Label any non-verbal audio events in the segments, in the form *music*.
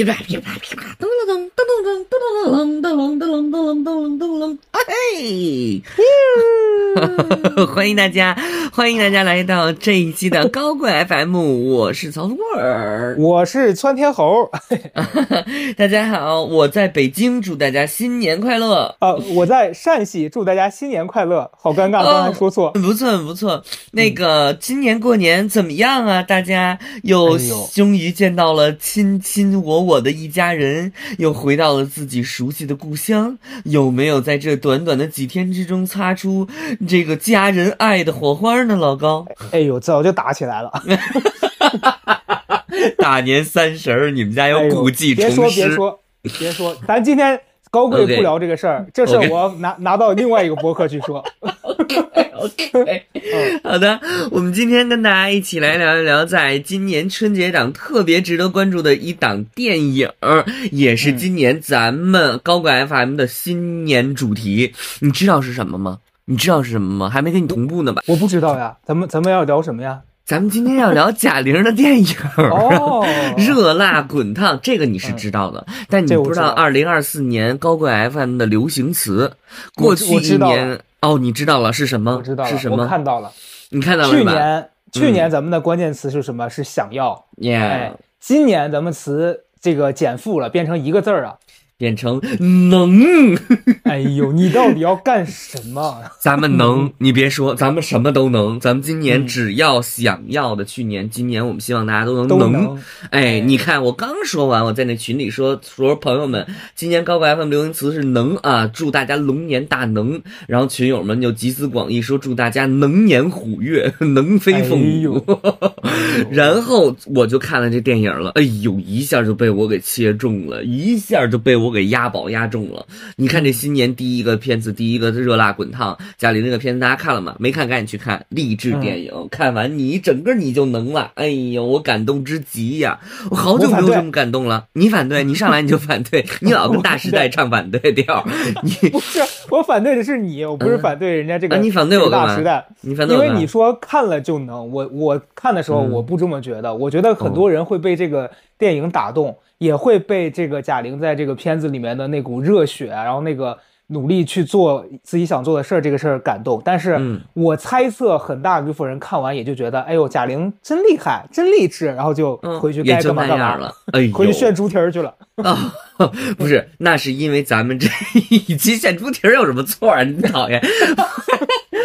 噼啪噼啪噼啪，噔噔噔噔噔噔噔噔噔噔噔噔噔噔噔，啊嘿！*laughs* 欢迎大家，*laughs* 欢迎大家来到这一期的高贵 *laughs* FM，我是曹富贵儿，我是窜天猴。*laughs* 大家好，我在北京，祝大家新年快乐。啊，我在陕西，祝大家新年快乐。好尴尬，刚才说错。不错，不错。那个今年过年怎么样啊？大家又终于见到了亲亲我我的一家人，又回到了自己熟悉的故乡。有没有在这短短的几天之中擦出？这个家人爱的火花呢，老高。哎呦，早就打起来了。*laughs* 大年三十儿，你们家要故技重施。别说别说别说，咱今天高贵不聊这个事儿，这事儿我拿拿到另外一个博客去说。*laughs* OK，好的，我们今天跟大家一起来聊一聊，在今年春节档特别值得关注的一档电影，也是今年咱们高贵 FM 的新年主题。你知道是什么吗？你知道是什么吗？还没跟你同步呢吧？我不知道呀。咱们咱们要聊什么呀？咱们今天要聊贾玲的电影哦，热辣滚烫，这个你是知道的，但你不知道二零二四年高贵 FM 的流行词。过去一年哦，你知道了是什么？我知道是什么？看到了，你看到了去年去年咱们的关键词是什么？是想要。耶，今年咱们词这个减负了，变成一个字儿啊。变成能，*laughs* 哎呦，你到底要干什么？*laughs* 咱们能，你别说，咱们什么都能。咱们今年只要想要的，去年、今年我们希望大家都能能。哎，你看，我刚说完，我在那群里说说朋友们，今年高白 FM 流行词是能啊，祝大家龙年大能。然后群友们就集思广益说祝大家能年虎跃，*laughs* 能飞凤舞。然后我就看了这电影了，哎呦，一下就被我给切中了，一下就被我。给押宝押中了，你看这新年第一个片子，第一个热辣滚烫，贾玲那个片子大家看了吗？没看赶紧去看励志电影，看完你整个你就能了。哎呦，我感动之极呀！我好久没有这么感动了。你反对，*laughs* 你上来你就反对，你老跟大时代唱反对调。你 *laughs* 不是我反对的是你，我不是反对人家这个。你反对我大时代，你反对因为你说看了就能，我我看的时候我不这么觉得，我觉得很多人会被这个电影打动。也会被这个贾玲在这个片子里面的那股热血，然后那个努力去做自己想做的事儿，这个事儿感动。但是我猜测很大一部分人看完也就觉得，哎呦，贾玲真厉害，真励志，然后就回去该干嘛干嘛了，哎，回去炫猪蹄儿去了。啊，不是，那是因为咱们这 *laughs* 一期炫猪蹄儿有什么错啊？你讨厌。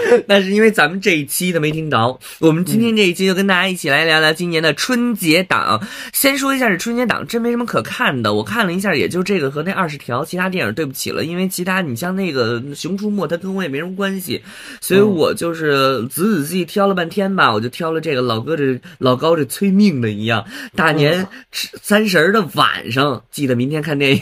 *laughs* 那是因为咱们这一期的没听着，我们今天这一期就跟大家一起来聊聊今年的春节档。先说一下这春节档真没什么可看的，我看了一下，也就这个和那二十条其他电影。对不起了，因为其他你像那个《熊出没》，它跟我也没什么关系，所以我就是仔仔细细挑了半天吧，我就挑了这个老哥这老高这催命的一样，大年三十的晚上记得明天看电影，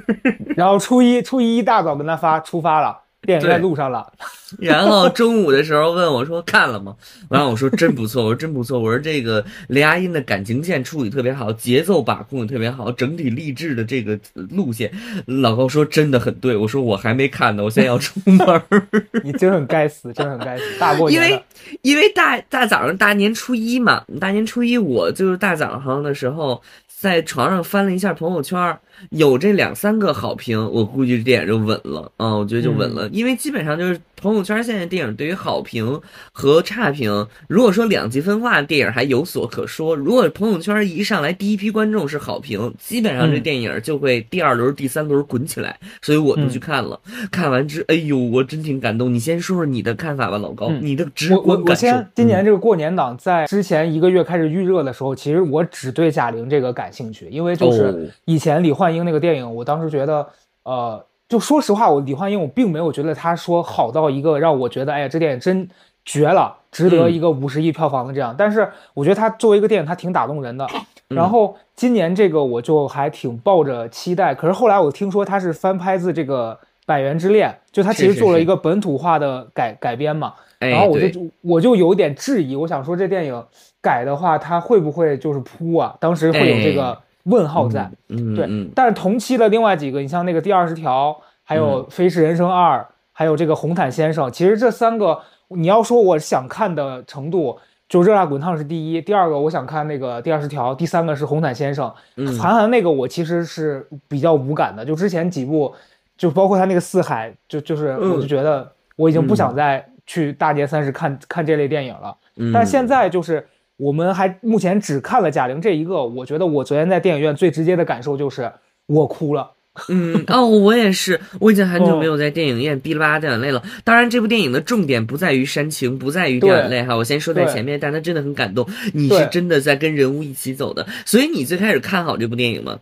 *laughs* 然后初一初一一大早跟他发出发了。电影在路上了，*laughs* 然后中午的时候问我说看了吗？然后我说真不错，我说真不错，我说这个雷佳音的感情线处理特别好，节奏把控的特别好，整体励志的这个路线，老高说真的很对。我说我还没看呢，我现在要出门。*laughs* 你真很该死，真很该死，大过年因为因为大大早上大年初一嘛，大年初一我就是大早上的时候在床上翻了一下朋友圈。有这两三个好评，我估计这电影就稳了啊！我觉得就稳了，因为基本上就是朋友圈现在电影对于好评和差评，如果说两极分化，电影还有所可说。如果朋友圈一上来第一批观众是好评，基本上这电影就会第二轮、第三轮滚起来。所以我就去看了，看完之，哎呦，我真挺感动。你先说说你的看法吧，老高，你的直观感受。我我先，今年这个过年档在之前一个月开始预热的时候，其实我只对贾玲这个感兴趣，因为就是以前李焕。英那个电影，我当时觉得，呃，就说实话，我李焕英我并没有觉得他说好到一个让我觉得，哎呀，这电影真绝了，值得一个五十亿票房的这样。但是我觉得他作为一个电影，他挺打动人的。然后今年这个我就还挺抱着期待。可是后来我听说他是翻拍自这个《百元之恋》，就他其实做了一个本土化的改改编嘛。然后我就我就有点质疑，我想说这电影改的话，他会不会就是扑啊？当时会有这个。问号在，对，但是同期的另外几个，你像那个第二十条，还有《飞驰人生二》，还有这个《红毯先生》，其实这三个，你要说我想看的程度，就热辣滚烫是第一，第二个我想看那个第二十条，第三个是红毯先生。韩寒那个我其实是比较无感的，就之前几部，就包括他那个四海，就就是我就觉得我已经不想再去大年三十看看这类电影了。但现在就是我们还目前只看了贾玲这一个，我觉得我昨天在电影院最直接的感受就是我哭了。嗯哦，我也是，我已经很久没有在电影院哔哩吧啦掉眼泪了。当然，这部电影的重点不在于煽情，不在于掉眼泪哈。我先说在前面，但它真的很感动。你是真的在跟人物一起走的，所以你最开始看好这部电影吗？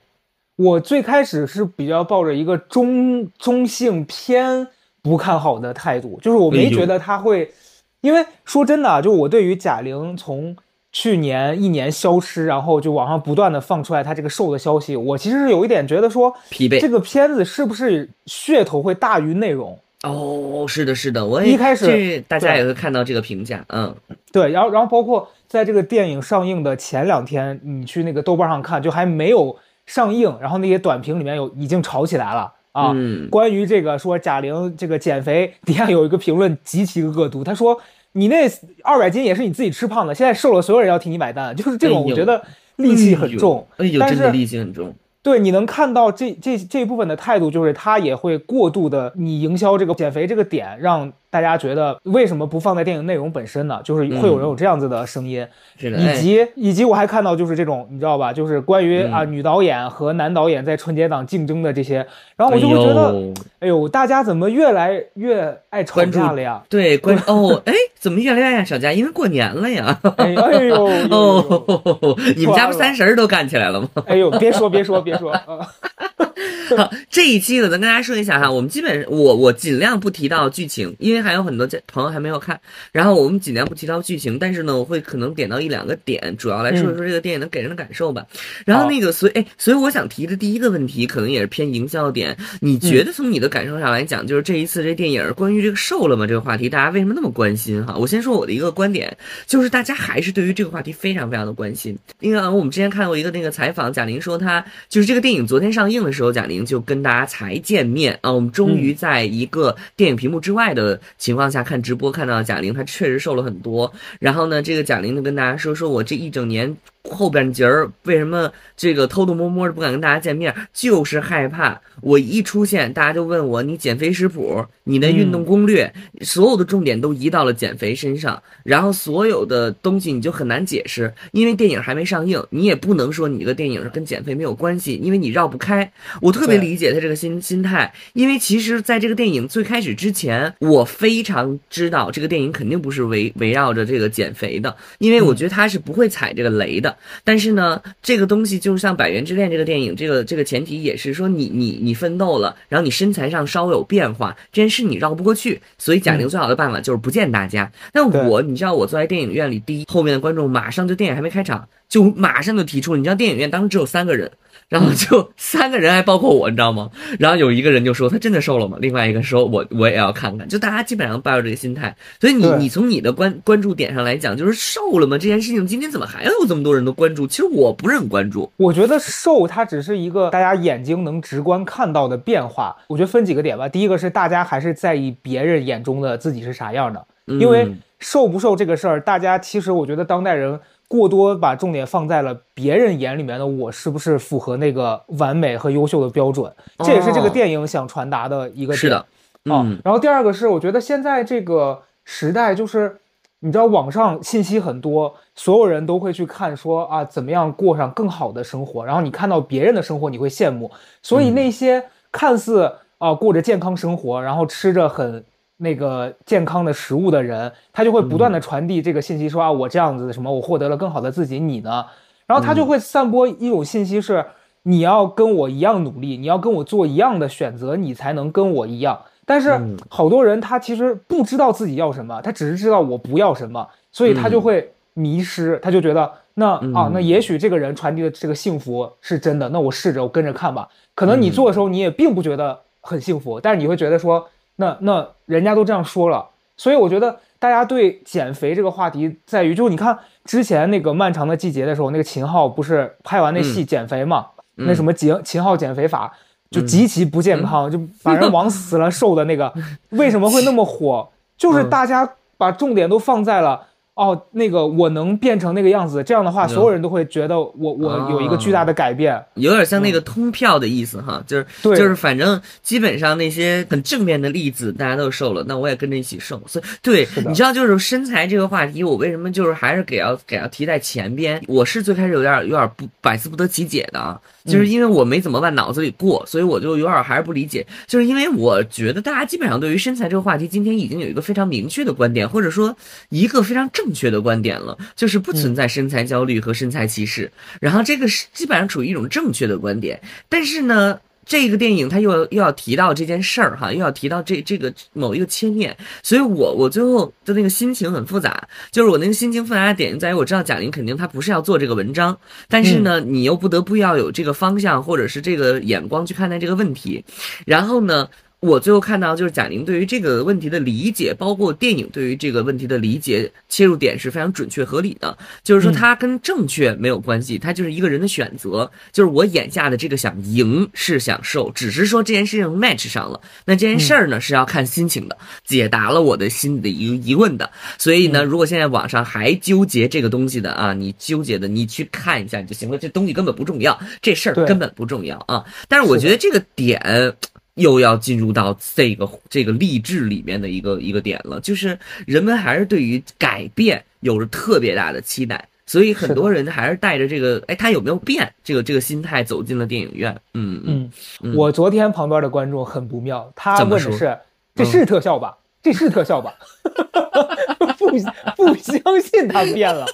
我最开始是比较抱着一个中中性偏不看好的态度，就是我没觉得他会，因为说真的，就我对于贾玲从。去年一年消失，然后就网上不断的放出来他这个瘦的消息，我其实是有一点觉得说疲惫。这个片子是不是噱头会大于内容？哦，是的，是的，我一开始大家也会看到这个评价，嗯，对，然后然后包括在这个电影上映的前两天，你去那个豆瓣上看，就还没有上映，然后那些短评里面有已经吵起来了啊，关于这个说贾玲这个减肥，底下有一个评论极其恶毒，他说。你那二百斤也是你自己吃胖的，现在瘦了，所有人要替你买单，就是这种，我觉得戾气很重。哎呦，真的戾气很重。对，你能看到这这这一部分的态度，就是他也会过度的你营销这个减肥这个点，让。大家觉得为什么不放在电影内容本身呢？就是会有人有这样子的声音，以及以及我还看到就是这种你知道吧？就是关于啊女导演和男导演在春节档竞争的这些，然后我就会觉得，哎呦，大家怎么越来越爱吵架了呀？对，关哦，*laughs* 哎，怎么越来越爱小佳？因为过年了呀！哎呦，*laughs* 哦，你们家不三十都干起来了吗？哎呦，别说别说别说。*laughs* 好，这一期呢，咱跟大家说一下哈，我们基本我我尽量不提到剧情，因为还有很多朋友还没有看，然后我们尽量不提到剧情，但是呢，我会可能点到一两个点，主要来说一说这个电影能给人的感受吧。然后那个，所以哎，所以我想提的第一个问题，可能也是偏营销点，你觉得从你的感受上来讲，就是这一次这电影关于这个瘦了吗这个话题，大家为什么那么关心哈？我先说我的一个观点，就是大家还是对于这个话题非常非常的关心，因为我们之前看过一个那个采访，贾玲说她就是这个电影昨天上映的时候，贾玲。就跟大家才见面啊，我们终于在一个电影屏幕之外的情况下看直播，看到贾玲，她确实瘦了很多。然后呢，这个贾玲就跟大家说，说我这一整年。后半截儿为什么这个偷偷摸摸的不敢跟大家见面？就是害怕我一出现，大家就问我你减肥食谱、你的运动攻略，所有的重点都移到了减肥身上，然后所有的东西你就很难解释，因为电影还没上映，你也不能说你这个电影是跟减肥没有关系，因为你绕不开。我特别理解他这个心心态，因为其实在这个电影最开始之前，我非常知道这个电影肯定不是围围绕着这个减肥的，因为我觉得他是不会踩这个雷的。但是呢，这个东西就像《百元之恋》这个电影，这个这个前提也是说你你你奋斗了，然后你身材上稍微有变化，这件事你绕不过去。所以贾玲最好的办法就是不见大家。那我你知道我坐在电影院里，第一后面的观众马上就电影还没开场，就马上就提出了，你知道电影院当时只有三个人。然后就 *laughs* 三个人，还包括我，你知道吗？然后有一个人就说他真的瘦了吗？另外一个说我我也要看看。就大家基本上抱着这个心态，所以你你从你的关关注点上来讲，就是瘦了吗？这件事情今天怎么还有这么多人都关注？其实我不是很关注。我觉得瘦它只是一个大家眼睛能直观看到的变化。我觉得分几个点吧。第一个是大家还是在意别人眼中的自己是啥样的，因为瘦不瘦这个事儿，大家其实我觉得当代人。过多把重点放在了别人眼里面的我是不是符合那个完美和优秀的标准？这也是这个电影想传达的一个是的啊。然后第二个是，我觉得现在这个时代就是，你知道网上信息很多，所有人都会去看说啊，怎么样过上更好的生活。然后你看到别人的生活，你会羡慕。所以那些看似啊过着健康生活，然后吃着很。那个健康的食物的人，他就会不断的传递这个信息，说啊，我这样子什么，我获得了更好的自己，你呢？然后他就会散播一种信息，是你要跟我一样努力，你要跟我做一样的选择，你才能跟我一样。但是好多人他其实不知道自己要什么，他只是知道我不要什么，所以他就会迷失，他就觉得那啊，那也许这个人传递的这个幸福是真的，那我试着我跟着看吧。可能你做的时候你也并不觉得很幸福，但是你会觉得说。那那人家都这样说了，所以我觉得大家对减肥这个话题在于，就是你看之前那个漫长的季节的时候，那个秦昊不是拍完那戏减肥嘛？那什么秦秦昊减肥法就极其不健康，就把人往死了瘦的那个，*laughs* 为什么会那么火？就是大家把重点都放在了哦，那个我能变成那个样子，这样的话，所有人都会觉得我我有一个巨大的改变，有点像那个通票的意思哈，就是就是反正基本上那些很正面的例子大家都瘦了，那我也跟着一起瘦。所以对，你知道就是身材这个话题，我为什么就是还是给要给要提在前边？我是最开始有点有点不百思不得其解的啊，就是因为我没怎么往脑子里过，所以我就有点还是不理解。就是因为我觉得大家基本上对于身材这个话题，今天已经有一个非常明确的观点，或者说一个非常正。正确的观点了，就是不存在身材焦虑和身材歧视，然后这个是基本上处于一种正确的观点。但是呢，这个电影它又要又要提到这件事儿哈，又要提到这这个某一个切面，所以我我最后的那个心情很复杂，就是我那个心情复杂的点在于，我知道贾玲肯定她不是要做这个文章，但是呢，你又不得不要有这个方向或者是这个眼光去看待这个问题，然后呢。我最后看到，就是贾玲对于这个问题的理解，包括电影对于这个问题的理解，切入点是非常准确合理的。就是说，它跟正确没有关系，它就是一个人的选择。就是我眼下的这个想赢是想受，只是说这件事情 match 上了。那这件事儿呢是要看心情的，解答了我的心里的疑疑问的。所以呢，如果现在网上还纠结这个东西的啊，你纠结的，你去看一下就行了。这东西根本不重要，这事儿根本不重要啊。但是我觉得这个点。又要进入到这个这个励志里面的一个一个点了，就是人们还是对于改变有着特别大的期待，所以很多人还是带着这个，哎，他有没有变这个这个心态走进了电影院。嗯嗯，我昨天旁边的观众很不妙，他问的是：这是特效吧？这是特效吧？*laughs* 不不相信他变了。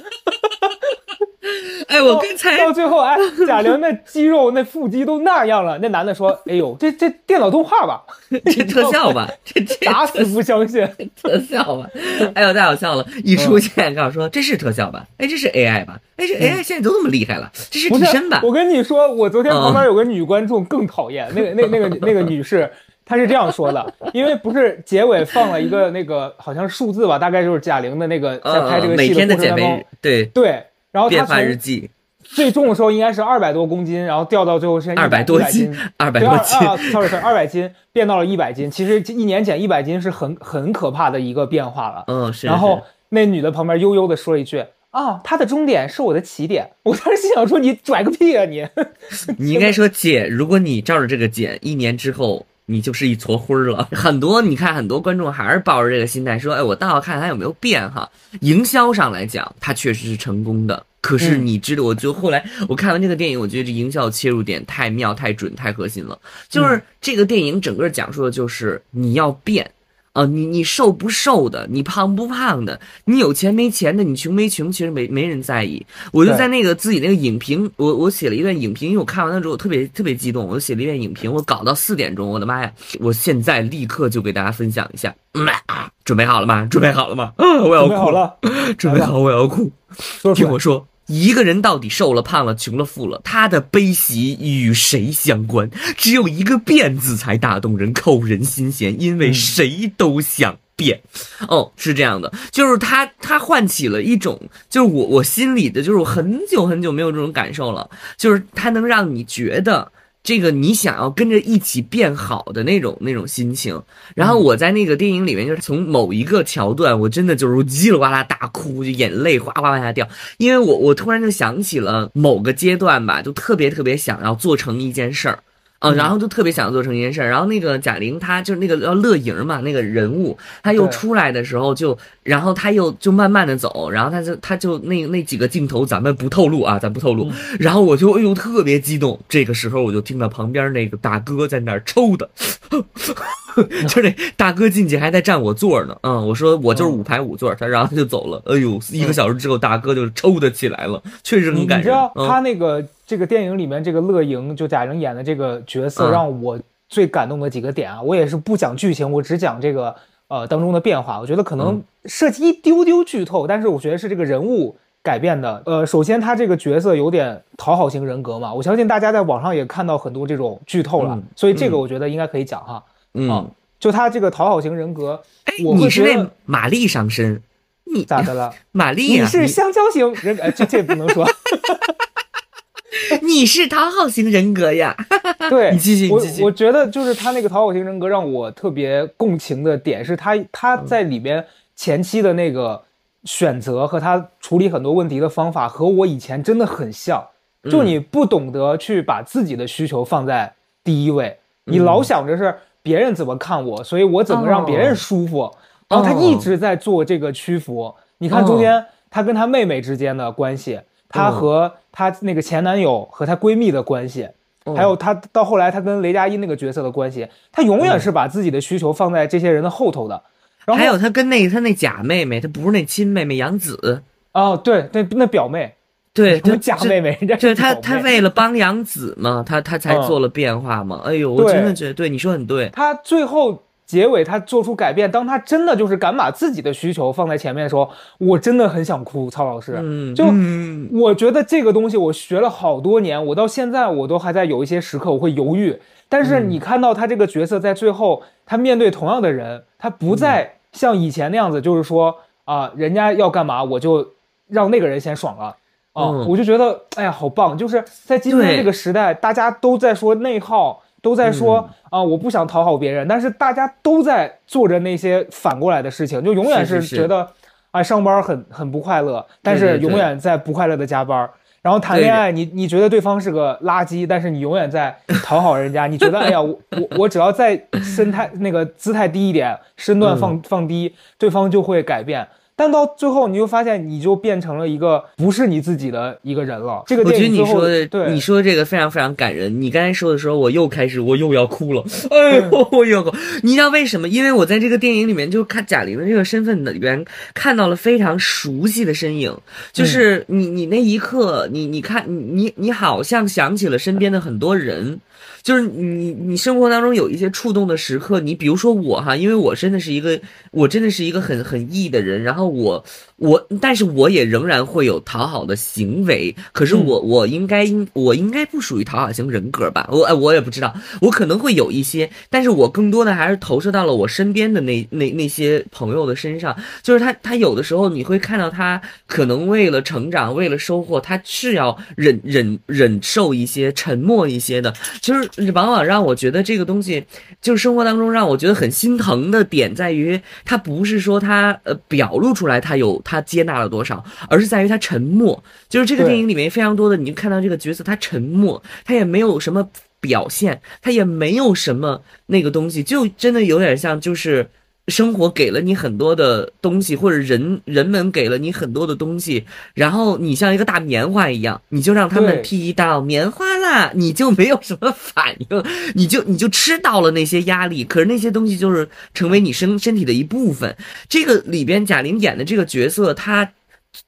*laughs* 哎，我刚才到最后，哎，贾玲那肌肉、那腹肌都那样了。那男的说：“哎呦，这这电脑动画吧？*laughs* 这特效吧？这这打死不相信特效吧？哎呦，太好笑了！一出现，告诉说这是特效吧？哎，这是 AI 吧？哎，这 AI 现在都这么厉害了，这是替身吧？我跟你说，我昨天旁边有个女观众更讨厌，那个那那个那个女士，她是这样说的：因为不是结尾放了一个那个好像数字吧，大概就是贾玲的那个在拍这个每天的减肥，对对。然后变化日记最重的时候应该是二百多公斤，然后掉到最后是二百多斤，二百多斤，sorry sorry，二百斤变到了一百斤。其实一年减一百斤是很很可怕的一个变化了。嗯，是。然后那女的旁边悠悠的说了一句：“啊，她的终点是我的起点。”我当时心想说：“你拽个屁啊你！”你应该说姐，如果你照着这个减，一年之后你就是一撮灰了。*laughs* 很多你看，很多观众还是抱着这个心态说：“哎，我倒要看他有没有变哈。”营销上来讲，他确实是成功的。可是你知道，我就后来我看完这个电影，我觉得这营销切入点太妙、太准、太核心了。就是这个电影整个讲述的就是你要变啊，你你瘦不瘦的，你胖不胖的，你有钱没钱的，你穷没穷，其实没没人在意。我就在那个自己那个影评，我我写了一段影评，因为我看完了之后我特别特别激动，我就写了一段影评，我搞到四点钟，我的妈呀！我现在立刻就给大家分享一下，准备好了吗？准备好了吗？啊，*laughs* 我要哭了，准备好，我要哭，听我说。一个人到底瘦了、胖了、穷了、富了，他的悲喜与谁相关？只有一个“变”字才打动人、扣人心弦，因为谁都想变。哦，是这样的，就是他，他唤起了一种，就是我我心里的，就是我很久很久没有这种感受了，就是他能让你觉得。这个你想要跟着一起变好的那种那种心情，然后我在那个电影里面，就是从某一个桥段，我真的就是叽里呱啦大哭，就眼泪哗哗往下掉，因为我我突然就想起了某个阶段吧，就特别特别想要做成一件事儿。嗯，然后就特别想做成一件事儿，然后那个贾玲，她就是那个叫乐莹嘛，那个人物，她又出来的时候就，然后她又就慢慢的走，然后她就她就那那几个镜头咱们不透露啊，咱不透露，*laughs* 然后我就哎呦特别激动，这个时候我就听到旁边那个大哥在那儿抽的。*laughs* *laughs* 就那大哥进去还在占我座呢，嗯，我说我就是五排五座，他然后他就走了。哎呦，一个小时之后，大哥就抽的起来了，确实很感人。你知道他那个这个电影里面这个乐莹，就贾玲演的这个角色，让我最感动的几个点啊，我也是不讲剧情，我只讲这个呃当中的变化。我觉得可能涉及一丢丢剧透，但是我觉得是这个人物改变的。呃，首先他这个角色有点讨好型人格嘛，我相信大家在网上也看到很多这种剧透了，所以这个我觉得应该可以讲哈。嗯，就他这个讨好型人格，哎，你是为玛丽上身，你咋的了？*laughs* 玛丽，你是香蕉型人，呃，这这不能说。*laughs* 你是讨好型人格呀？*laughs* 对，你继续，我。我觉得就是他那个讨好型人格让我特别共情的点是他他在里边前期的那个选择和他处理很多问题的方法和我以前真的很像，就你不懂得去把自己的需求放在第一位，你老想着是别人怎么看我，所以我怎么让别人舒服，然后他一直在做这个屈服。你看中间他跟他妹妹之间的关系，他和他那个前男友和她闺蜜的关系，还有他到后来他跟雷佳音那个角色的关系，他永远是把自己的需求放在这些人的后头的。然后还有他跟那他那假妹妹，他不是那亲妹妹杨紫。哦，对对，那表妹，对，他假妹妹，对他他为了帮杨紫嘛，他他才做了变化嘛。哎呦，我真的觉得对你说很对。他最后结尾他做出改变，当他真的就是敢把自己的需求放在前面的时候，我真的很想哭。曹老师，就我觉得这个东西我学了好多年，我到现在我都还在有一些时刻我会犹豫。但是你看到他这个角色在最后，他面对同样的人，他不再像以前那样子，就是说啊，人家要干嘛我就让那个人先爽了啊，我就觉得哎呀好棒！就是在今天这个时代，大家都在说内耗，都在说啊，我不想讨好别人，但是大家都在做着那些反过来的事情，就永远是觉得啊上班很很不快乐，但是永远在不快乐的加班。然后谈恋爱，你你觉得对方是个垃圾，但是你永远在讨好人家。*laughs* 你觉得，哎呀，我我我只要再身态那个姿态低一点，身段放放低，对方就会改变。但到最后，你就发现，你就变成了一个不是你自己的一个人了。这个电影你说的，对你说这个非常非常感人。你刚才说的时候，我又开始，我又要哭了。哎呦，我又哭！你知道为什么？因为我在这个电影里面，就看贾玲的这个身份里边，看到了非常熟悉的身影。就是你，你那一刻，你你看，你你好像想起了身边的很多人。就是你，你生活当中有一些触动的时刻，你比如说我哈，因为我真的是一个，我真的是一个很很 E 的人，然后我。我，但是我也仍然会有讨好的行为。可是我，我应该应，我应该不属于讨好型人格吧？我，我也不知道，我可能会有一些，但是我更多的还是投射到了我身边的那那那些朋友的身上。就是他，他有的时候你会看到他可能为了成长，为了收获，他是要忍忍忍受一些沉默一些的。就是往往让我觉得这个东西，就是生活当中让我觉得很心疼的点在于，他不是说他呃表露出来他有。他接纳了多少，而是在于他沉默。就是这个电影里面非常多的，你就看到这个角色，他沉默，他也没有什么表现，他也没有什么那个东西，就真的有点像，就是生活给了你很多的东西，或者人人们给了你很多的东西，然后你像一个大棉花一样，你就让他们踢到棉花啦，你就没有什么反应，你就你就吃到了那些压力，可是那些东西就是成为你身身体的一部分。这个里边贾玲演的这个角色，她。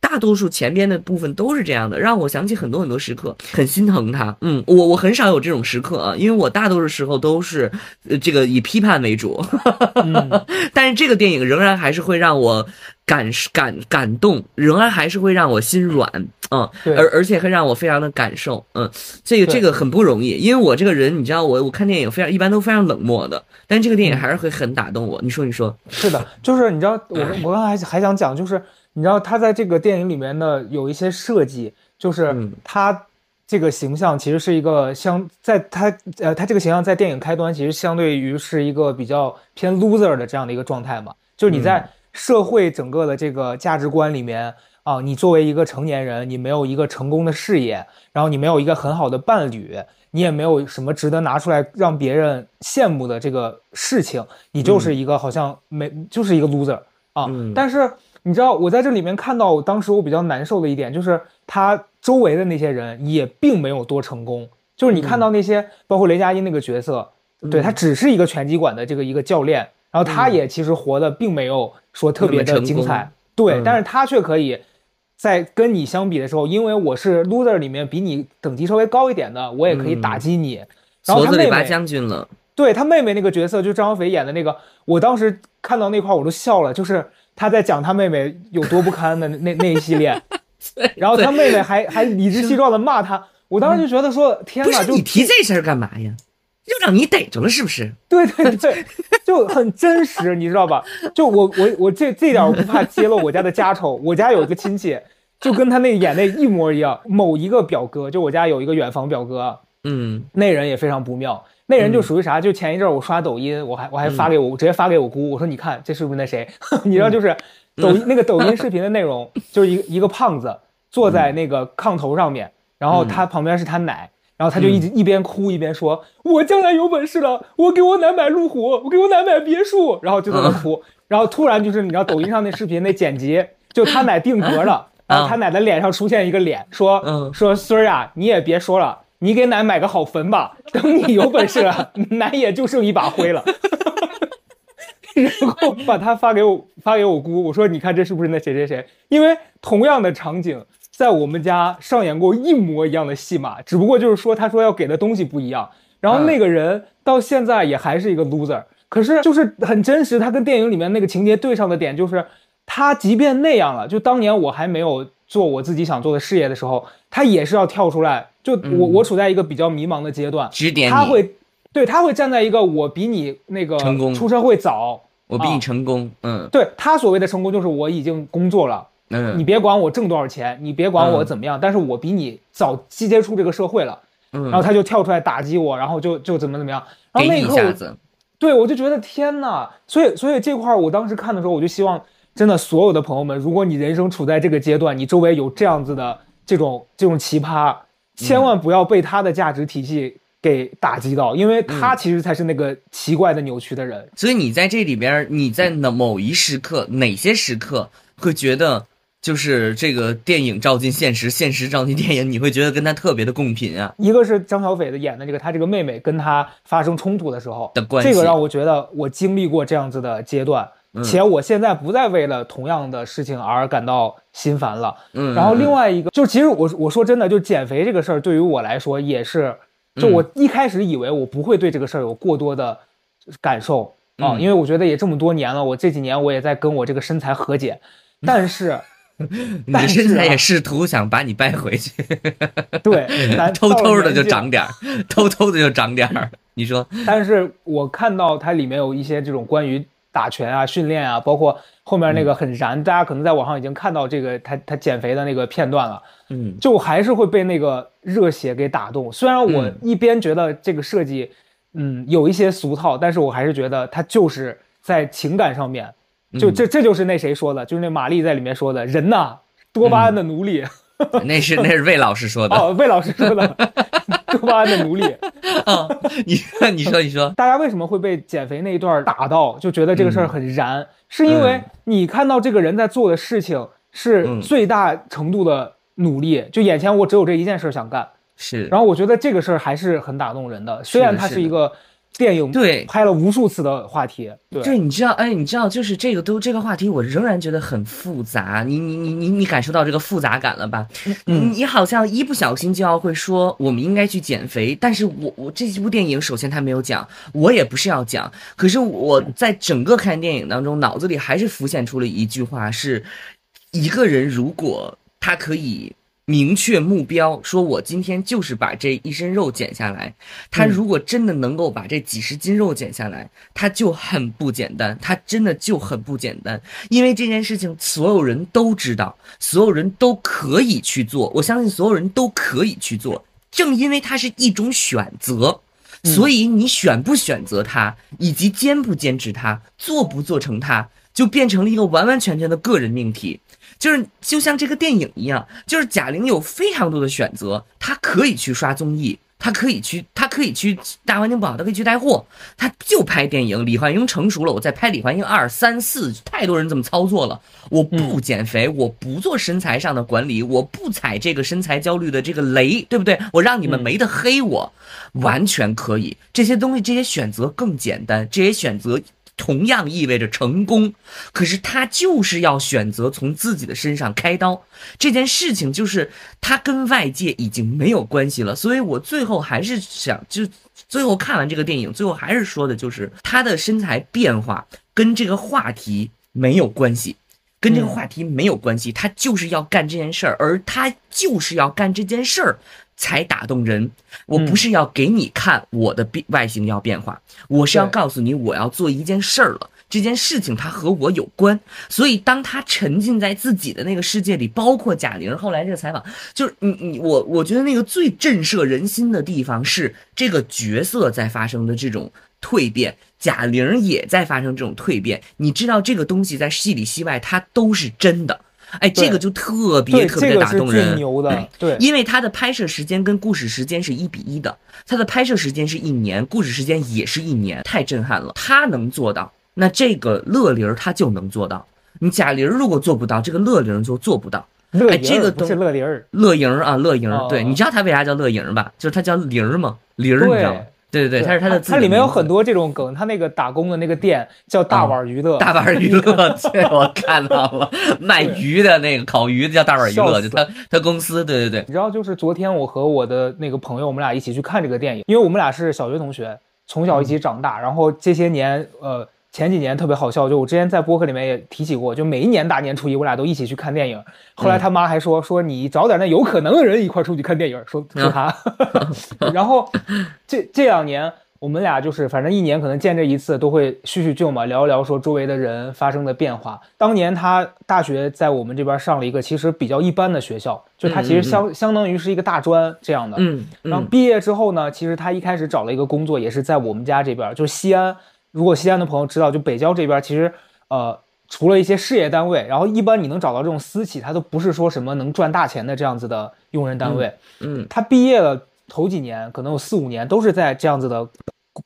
大多数前边的部分都是这样的，让我想起很多很多时刻，很心疼他。嗯，我我很少有这种时刻啊，因为我大多数时候都是，呃，这个以批判为主。*laughs* 但是这个电影仍然还是会让我感感感动，仍然还是会让我心软。嗯，而而且会让我非常的感受。嗯，这个这个很不容易，因为我这个人，你知道，我我看电影非常一般都非常冷漠的，但这个电影还是会很打动我。你说，你说，是的，就是你知道，我我刚才还还想讲，就是。你知道他在这个电影里面的有一些设计，就是他这个形象其实是一个相在他呃他这个形象在电影开端其实相对于是一个比较偏 loser 的这样的一个状态嘛，就是你在社会整个的这个价值观里面啊，你作为一个成年人，你没有一个成功的事业，然后你没有一个很好的伴侣，你也没有什么值得拿出来让别人羡慕的这个事情，你就是一个好像没就是一个 loser 啊，但是。你知道我在这里面看到，当时我比较难受的一点就是，他周围的那些人也并没有多成功。就是你看到那些，包括雷佳音那个角色，对他只是一个拳击馆的这个一个教练，然后他也其实活的并没有说特别的精彩。对，但是他却可以在跟你相比的时候，因为我是 loser 里面比你等级稍微高一点的，我也可以打击你。然后他妹妹将军了，对他妹妹那个角色，就张小斐演的那个，我当时看到那块我都笑了，就是。他在讲他妹妹有多不堪的那 *laughs* 那一系列，然后他妹妹还还理直气壮的骂他，我当时就觉得说天哪，就你提这事儿干嘛呀？又让你逮着了是不是？对对对，就很真实，你知道吧？就我我我这这点我不怕揭露我家的家丑，我家有一个亲戚，就跟他那演那一模一样。某一个表哥，就我家有一个远房表哥，嗯，那人也非常不妙。那人就属于啥？就前一阵我刷抖音，我还我还发给我直接发给我姑，我说你看这是不是那谁？*laughs* 你知道就是抖音 *laughs* 那个抖音视频的内容就是一个一个胖子坐在那个炕头上面，然后他旁边是他奶，然后他就一直一边哭一边说：“我将来有本事了，我给我奶买路虎，我给我奶买别墅。”然后就在那哭，然后突然就是你知道抖音上那视频那剪辑，就他奶定格了，*laughs* 然后他奶的脸上出现一个脸，说：“说孙儿啊，你也别说了，你给奶买个好坟吧，*laughs* 等你有本事了，*laughs* 奶也就剩一把灰了。*laughs* ”然后把他发给我，发给我姑，我说：“你看这是不是那谁谁谁？因为同样的场景在我们家上演过一模一样的戏码，只不过就是说他说要给的东西不一样。然后那个人到现在也还是一个 loser，可是就是很真实。他跟电影里面那个情节对上的点就是，他即便那样了，就当年我还没有做我自己想做的事业的时候，他也是要跳出来。就我我处在一个比较迷茫的阶段，指点他会对他会站在一个我比你那个成功出社会早。”我比你成功，嗯，对他所谓的成功就是我已经工作了，嗯，你别管我挣多少钱，你别管我怎么样，但是我比你早接触这个社会了，嗯，然后他就跳出来打击我，然后就就怎么怎么样，然后那一刻，对我就觉得天呐，所以所以这块我当时看的时候，我就希望真的所有的朋友们，如果你人生处在这个阶段，你周围有这样子的这种这种奇葩，千万不要被他的价值体系。给打击到，因为他其实才是那个奇怪的扭曲的人。所以你在这里边，你在哪某一时刻，哪些时刻会觉得，就是这个电影照进现实，现实照进电影，你会觉得跟他特别的共频啊？一个是张小斐的演的这个，他这个妹妹跟他发生冲突的时候的关系，这个让我觉得我经历过这样子的阶段，且我现在不再为了同样的事情而感到心烦了。嗯，然后另外一个，就其实我我说真的，就减肥这个事儿，对于我来说也是。就我一开始以为我不会对这个事儿有过多的感受啊，因为我觉得也这么多年了，我这几年我也在跟我这个身材和解，*laughs* 但是，你的身材也试图想把你掰回去，*laughs* 对，*laughs* 偷偷的就长点儿，偷偷的就长点儿。你说，但是我看到它里面有一些这种关于打拳啊、训练啊，包括后面那个很燃，大家可能在网上已经看到这个他他减肥的那个片段了。嗯，就还是会被那个热血给打动。虽然我一边觉得这个设计，嗯，有一些俗套，但是我还是觉得他就是在情感上面，就这这就是那谁说的，就是那玛丽在里面说的，人呐，多巴胺的奴隶。那是那是魏老师说的 *laughs* 哦，魏老师说的，多巴胺的奴隶。啊，*laughs* 你你说你说，大家为什么会被减肥那一段打到，就觉得这个事儿很燃？是因为你看到这个人在做的事情是最大程度的。努力，就眼前我只有这一件事想干，是。然后我觉得这个事儿还是很打动人的，虽然它是一个电影，对，拍了无数次的话题，对，你知道，哎，你知道，就是这个都这个话题，我仍然觉得很复杂。你你你你你感受到这个复杂感了吧？嗯，你好像一不小心就要会说我们应该去减肥，但是我我这部电影首先他没有讲，我也不是要讲，可是我在整个看电影当中，脑子里还是浮现出了一句话：是一个人如果。他可以明确目标，说我今天就是把这一身肉减下来。他如果真的能够把这几十斤肉减下来，他就很不简单，他真的就很不简单。因为这件事情所有人都知道，所有人都可以去做。我相信所有人都可以去做。正因为它是一种选择，所以你选不选择它，以及坚不坚持它，做不做成它，就变成了一个完完全全的个人命题。就是就像这个电影一样，就是贾玲有非常多的选择，她可以去刷综艺，她可以去，她可以去大环境不好，她可以去带货，她就拍电影。李焕英成熟了，我再拍李焕英二三四，太多人这么操作了。我不减肥，我不做身材上的管理，我不踩这个身材焦虑的这个雷，对不对？我让你们没得黑我，完全可以。这些东西，这些选择更简单，这些选择。同样意味着成功，可是他就是要选择从自己的身上开刀，这件事情就是他跟外界已经没有关系了。所以我最后还是想，就最后看完这个电影，最后还是说的就是他的身材变化跟这个话题没有关系，跟这个话题没有关系，他就是要干这件事儿，而他就是要干这件事儿，才打动人。我不是要给你看我的变外形要变化，我是要告诉你我要做一件事儿了。这件事情它和我有关，所以当他沉浸在自己的那个世界里，包括贾玲后来这个采访，就是你你我我觉得那个最震慑人心的地方是这个角色在发生的这种蜕变，贾玲也在发生这种蜕变。你知道这个东西在戏里戏外它都是真的，哎，这个就特别特别打动人。牛的，对，因为它的拍摄时间跟故事时间是一比一的，它的拍摄时间是一年，故事时间也是一年，太震撼了，他能做到。那这个乐玲他就能做到，你贾玲如果做不到，这个乐玲就做不到。哎，这个都是乐玲乐莹啊，乐莹。对，你知道他为啥叫乐莹吧？就是他叫玲儿嘛，玲儿，你知道吗？对对对，它是它的。它里面有很多这种梗，它那个打工的那个店叫大碗娱乐，大碗娱乐，*laughs* 对，我看到了，卖鱼的那个烤鱼的叫大碗娱乐，就他他公司，对对对。你知道，就是昨天我和我的那个朋友，我们俩一起去看这个电影，因为我们俩是小学同学，从小一起长大，然后这些年，呃。前几年特别好笑，就我之前在播客里面也提起过，就每一年大年初一我俩都一起去看电影。后来他妈还说说你找点那有可能的人一块出去看电影，说 *laughs* 说他。*laughs* 然后这这两年我们俩就是反正一年可能见这一次，都会叙叙旧嘛，聊一聊说周围的人发生的变化。当年他大学在我们这边上了一个其实比较一般的学校，就他其实相相当于是一个大专这样的。嗯。然后毕业之后呢，其实他一开始找了一个工作，也是在我们家这边，就西安。如果西安的朋友知道，就北郊这边，其实，呃，除了一些事业单位，然后一般你能找到这种私企，它都不是说什么能赚大钱的这样子的用人单位。嗯，他毕业了头几年，可能有四五年，都是在这样子的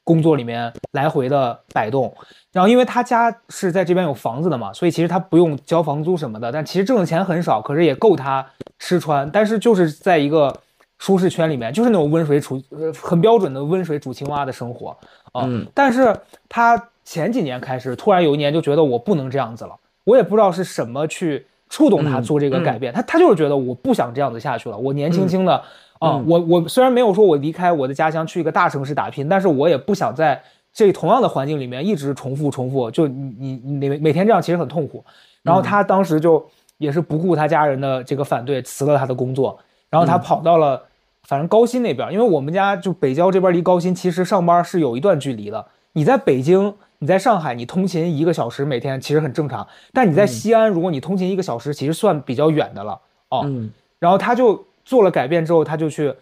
工作里面来回的摆动。然后，因为他家是在这边有房子的嘛，所以其实他不用交房租什么的。但其实挣的钱很少，可是也够他吃穿。但是就是在一个舒适圈里面，就是那种温水煮，呃，很标准的温水煮青蛙的生活。啊，但是他前几年开始，突然有一年就觉得我不能这样子了，我也不知道是什么去触动他做这个改变，他他就是觉得我不想这样子下去了，我年轻轻的啊，我我虽然没有说我离开我的家乡去一个大城市打拼，但是我也不想在这同样的环境里面一直重复重复，就你你你每每天这样其实很痛苦。然后他当时就也是不顾他家人的这个反对，辞了他的工作，然后他跑到了。反正高新那边，因为我们家就北郊这边离高新其实上班是有一段距离的。你在北京，你在上海，你通勤一个小时每天其实很正常。但你在西安，如果你通勤一个小时，其实算比较远的了哦。然后他就做了改变之后，他就去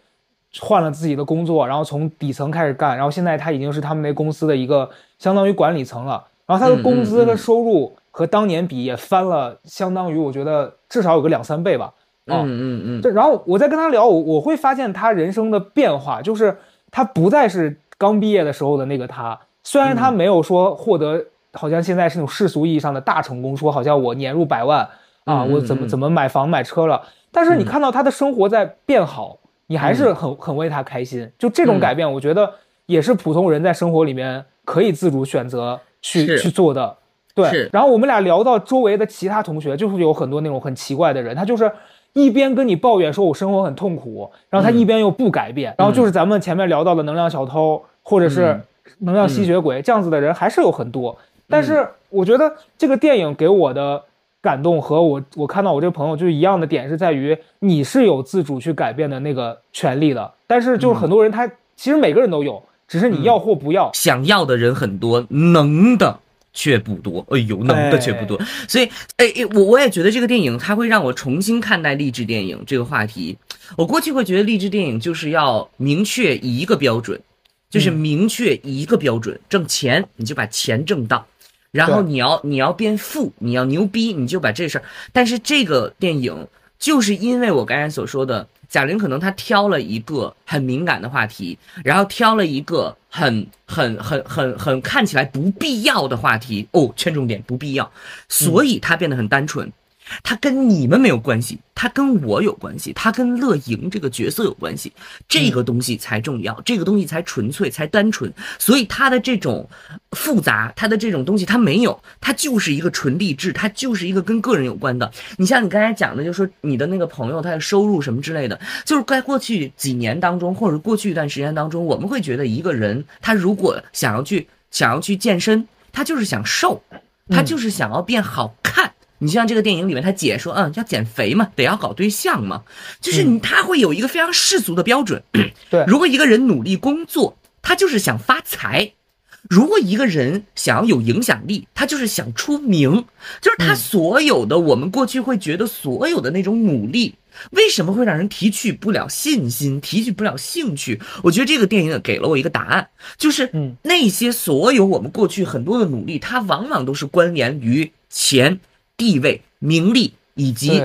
换了自己的工作，然后从底层开始干。然后现在他已经是他们那公司的一个相当于管理层了。然后他的工资和收入和当年比也翻了，相当于我觉得至少有个两三倍吧。嗯嗯嗯，对，然后我在跟他聊，我我会发现他人生的变化，就是他不再是刚毕业的时候的那个他。虽然他没有说获得，好像现在是那种世俗意义上的大成功，说好像我年入百万啊，我怎么怎么买房买车了。但是你看到他的生活在变好，你还是很很为他开心。就这种改变，我觉得也是普通人在生活里面可以自主选择去去做的。对。然后我们俩聊到周围的其他同学，就是有很多那种很奇怪的人，他就是。一边跟你抱怨说我生活很痛苦，然后他一边又不改变，然后就是咱们前面聊到的能量小偷或者是能量吸血鬼这样子的人还是有很多。但是我觉得这个电影给我的感动和我我看到我这个朋友就是一样的点是在于你是有自主去改变的那个权利的，但是就是很多人他其实每个人都有，只是你要或不要。想要的人很多，能的。却不多，哎呦，能的却不多，所以，哎哎，我我也觉得这个电影它会让我重新看待励志电影这个话题。我过去会觉得励志电影就是要明确一个标准，就是明确一个标准，挣钱你就把钱挣到，然后你要你要变富，你要牛逼，你就把这事儿。但是这个电影就是因为我刚才所说的。贾玲可能她挑了一个很敏感的话题，然后挑了一个很很很很很看起来不必要的话题哦，圈重点不必要，所以她变得很单纯。他跟你们没有关系，他跟我有关系，他跟乐莹这个角色有关系，这个东西才重要，这个东西才纯粹，才单纯。所以他的这种复杂，他的这种东西他没有，他就是一个纯励志，他就是一个跟个人有关的。你像你刚才讲的，就是说你的那个朋友他的收入什么之类的，就是在过去几年当中，或者过去一段时间当中，我们会觉得一个人他如果想要去想要去健身，他就是想瘦，他就是想要变好看。你像这个电影里面，他姐说，嗯，要减肥嘛，得要搞对象嘛，就是你他会有一个非常世俗的标准。对，*clears throat* 如果一个人努力工作，他就是想发财；如果一个人想要有影响力，他就是想出名。就是他所有的我们过去会觉得所有的那种努力，为什么会让人提取不了信心，提取不了兴趣？我觉得这个电影给了我一个答案，就是那些所有我们过去很多的努力，它往往都是关联于钱。地位、名利以及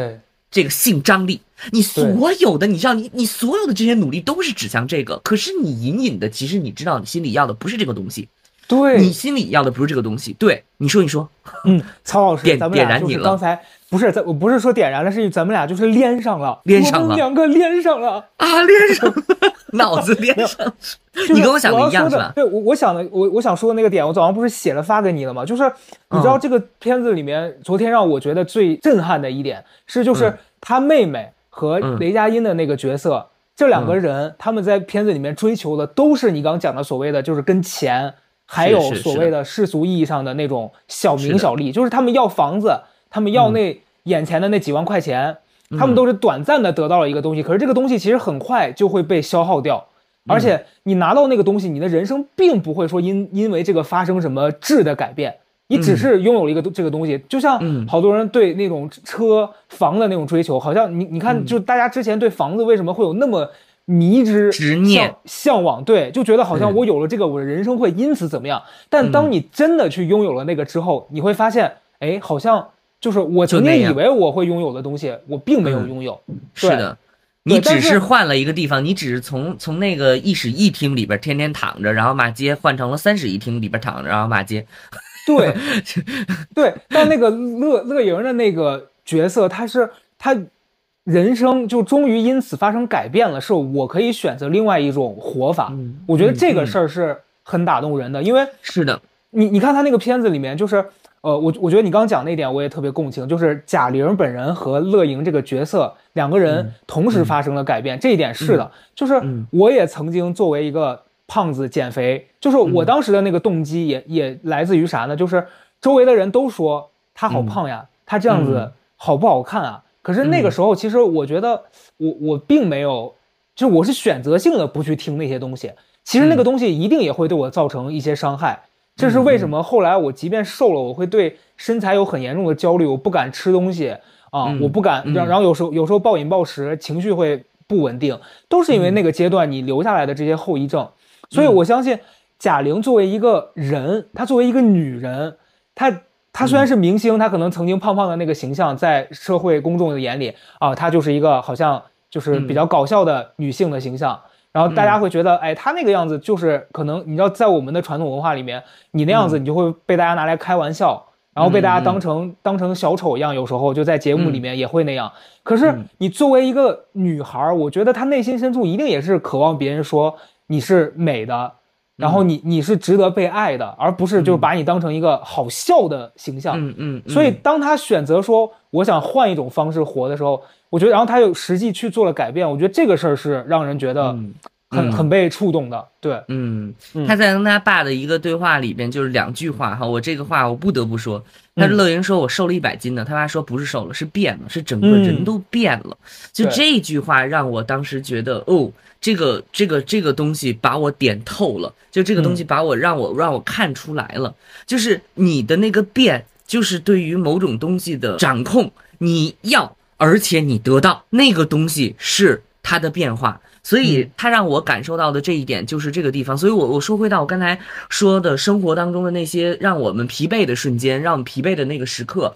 这个性张力，你所有的，你知道，你你所有的这些努力都是指向这个。可是你隐隐的，其实你知道，你心里要的不是这个东西。对，你心里要的不是这个东西。对，你说，你说，嗯，曹老师，点点燃你了。刚才不是，咱我不是说点燃了，是咱们俩就是连上了，连上了，两个连上了啊，连上了，*laughs* 脑子连上。*laughs* 你跟我想的一样是吧？对，我我想的，我我想说的那个点，我早上不是写了发给你了吗？就是你知道这个片子里面，昨天让我觉得最震撼的一点是，就是他妹妹和雷佳音的那个角色，这两个人他们在片子里面追求的都是你刚讲的所谓的，就是跟钱，还有所谓的世俗意义上的那种小名小利，就是他们要房子，他们要那眼前的那几万块钱，他们都是短暂的得到了一个东西，可是这个东西其实很快就会被消耗掉。而且你拿到那个东西，你的人生并不会说因因为这个发生什么质的改变，你只是拥有了一个这个东西，就像好多人对那种车房的那种追求，好像你你看，就大家之前对房子为什么会有那么迷之执念向往，对，就觉得好像我有了这个，我的人生会因此怎么样？但当你真的去拥有了那个之后，你会发现，哎，好像就是我曾经以为我会拥有的东西，我并没有拥有。是的。你只是换了一个地方，你只是从从那个一室一厅里边天天躺着，然后骂街，换成了三室一厅里边躺着，然后骂街。对，*laughs* 对。但那个乐乐莹的那个角色，他是他人生就终于因此发生改变了，是我可以选择另外一种活法。我觉得这个事儿是很打动人的，因为是的，你你看他那个片子里面就是。呃，我我觉得你刚刚讲那点我也特别共情，就是贾玲本人和乐莹这个角色两个人同时发生了改变，这一点是的，就是我也曾经作为一个胖子减肥，就是我当时的那个动机也也来自于啥呢？就是周围的人都说他好胖呀，他这样子好不好看啊？可是那个时候其实我觉得我我并没有，就是我是选择性的不去听那些东西，其实那个东西一定也会对我造成一些伤害。这是为什么？后来我即便瘦了，我会对身材有很严重的焦虑，我不敢吃东西啊，我不敢，然然后有时候有时候暴饮暴食，情绪会不稳定，都是因为那个阶段你留下来的这些后遗症。所以我相信贾玲作为一个人，她作为一个女人，她她虽然是明星，她可能曾经胖胖的那个形象，在社会公众的眼里啊，她就是一个好像就是比较搞笑的女性的形象。然后大家会觉得，哎，他那个样子就是可能，你知道，在我们的传统文化里面，你那样子你就会被大家拿来开玩笑，然后被大家当成当成小丑一样，有时候就在节目里面也会那样。可是你作为一个女孩，我觉得她内心深处一定也是渴望别人说你是美的，然后你你是值得被爱的，而不是就把你当成一个好笑的形象。嗯嗯。所以当他选择说我想换一种方式活的时候。我觉得，然后他又实际去做了改变。我觉得这个事儿是让人觉得很很被触动的。对，嗯，他在跟他爸的一个对话里边，就是两句话哈。我这个话我不得不说，他是乐莹说：“我瘦了一百斤呢。”他爸说：“不是瘦了，是变了，是整个人都变了。”就这句话让我当时觉得，哦，这个这个这个东西把我点透了。就这个东西把我让我让我看出来了，就是你的那个变，就是对于某种东西的掌控，你要。而且你得到那个东西是它的变化，所以他让我感受到的这一点就是这个地方。所以，我我说回到我刚才说的生活当中的那些让我们疲惫的瞬间，让我们疲惫的那个时刻，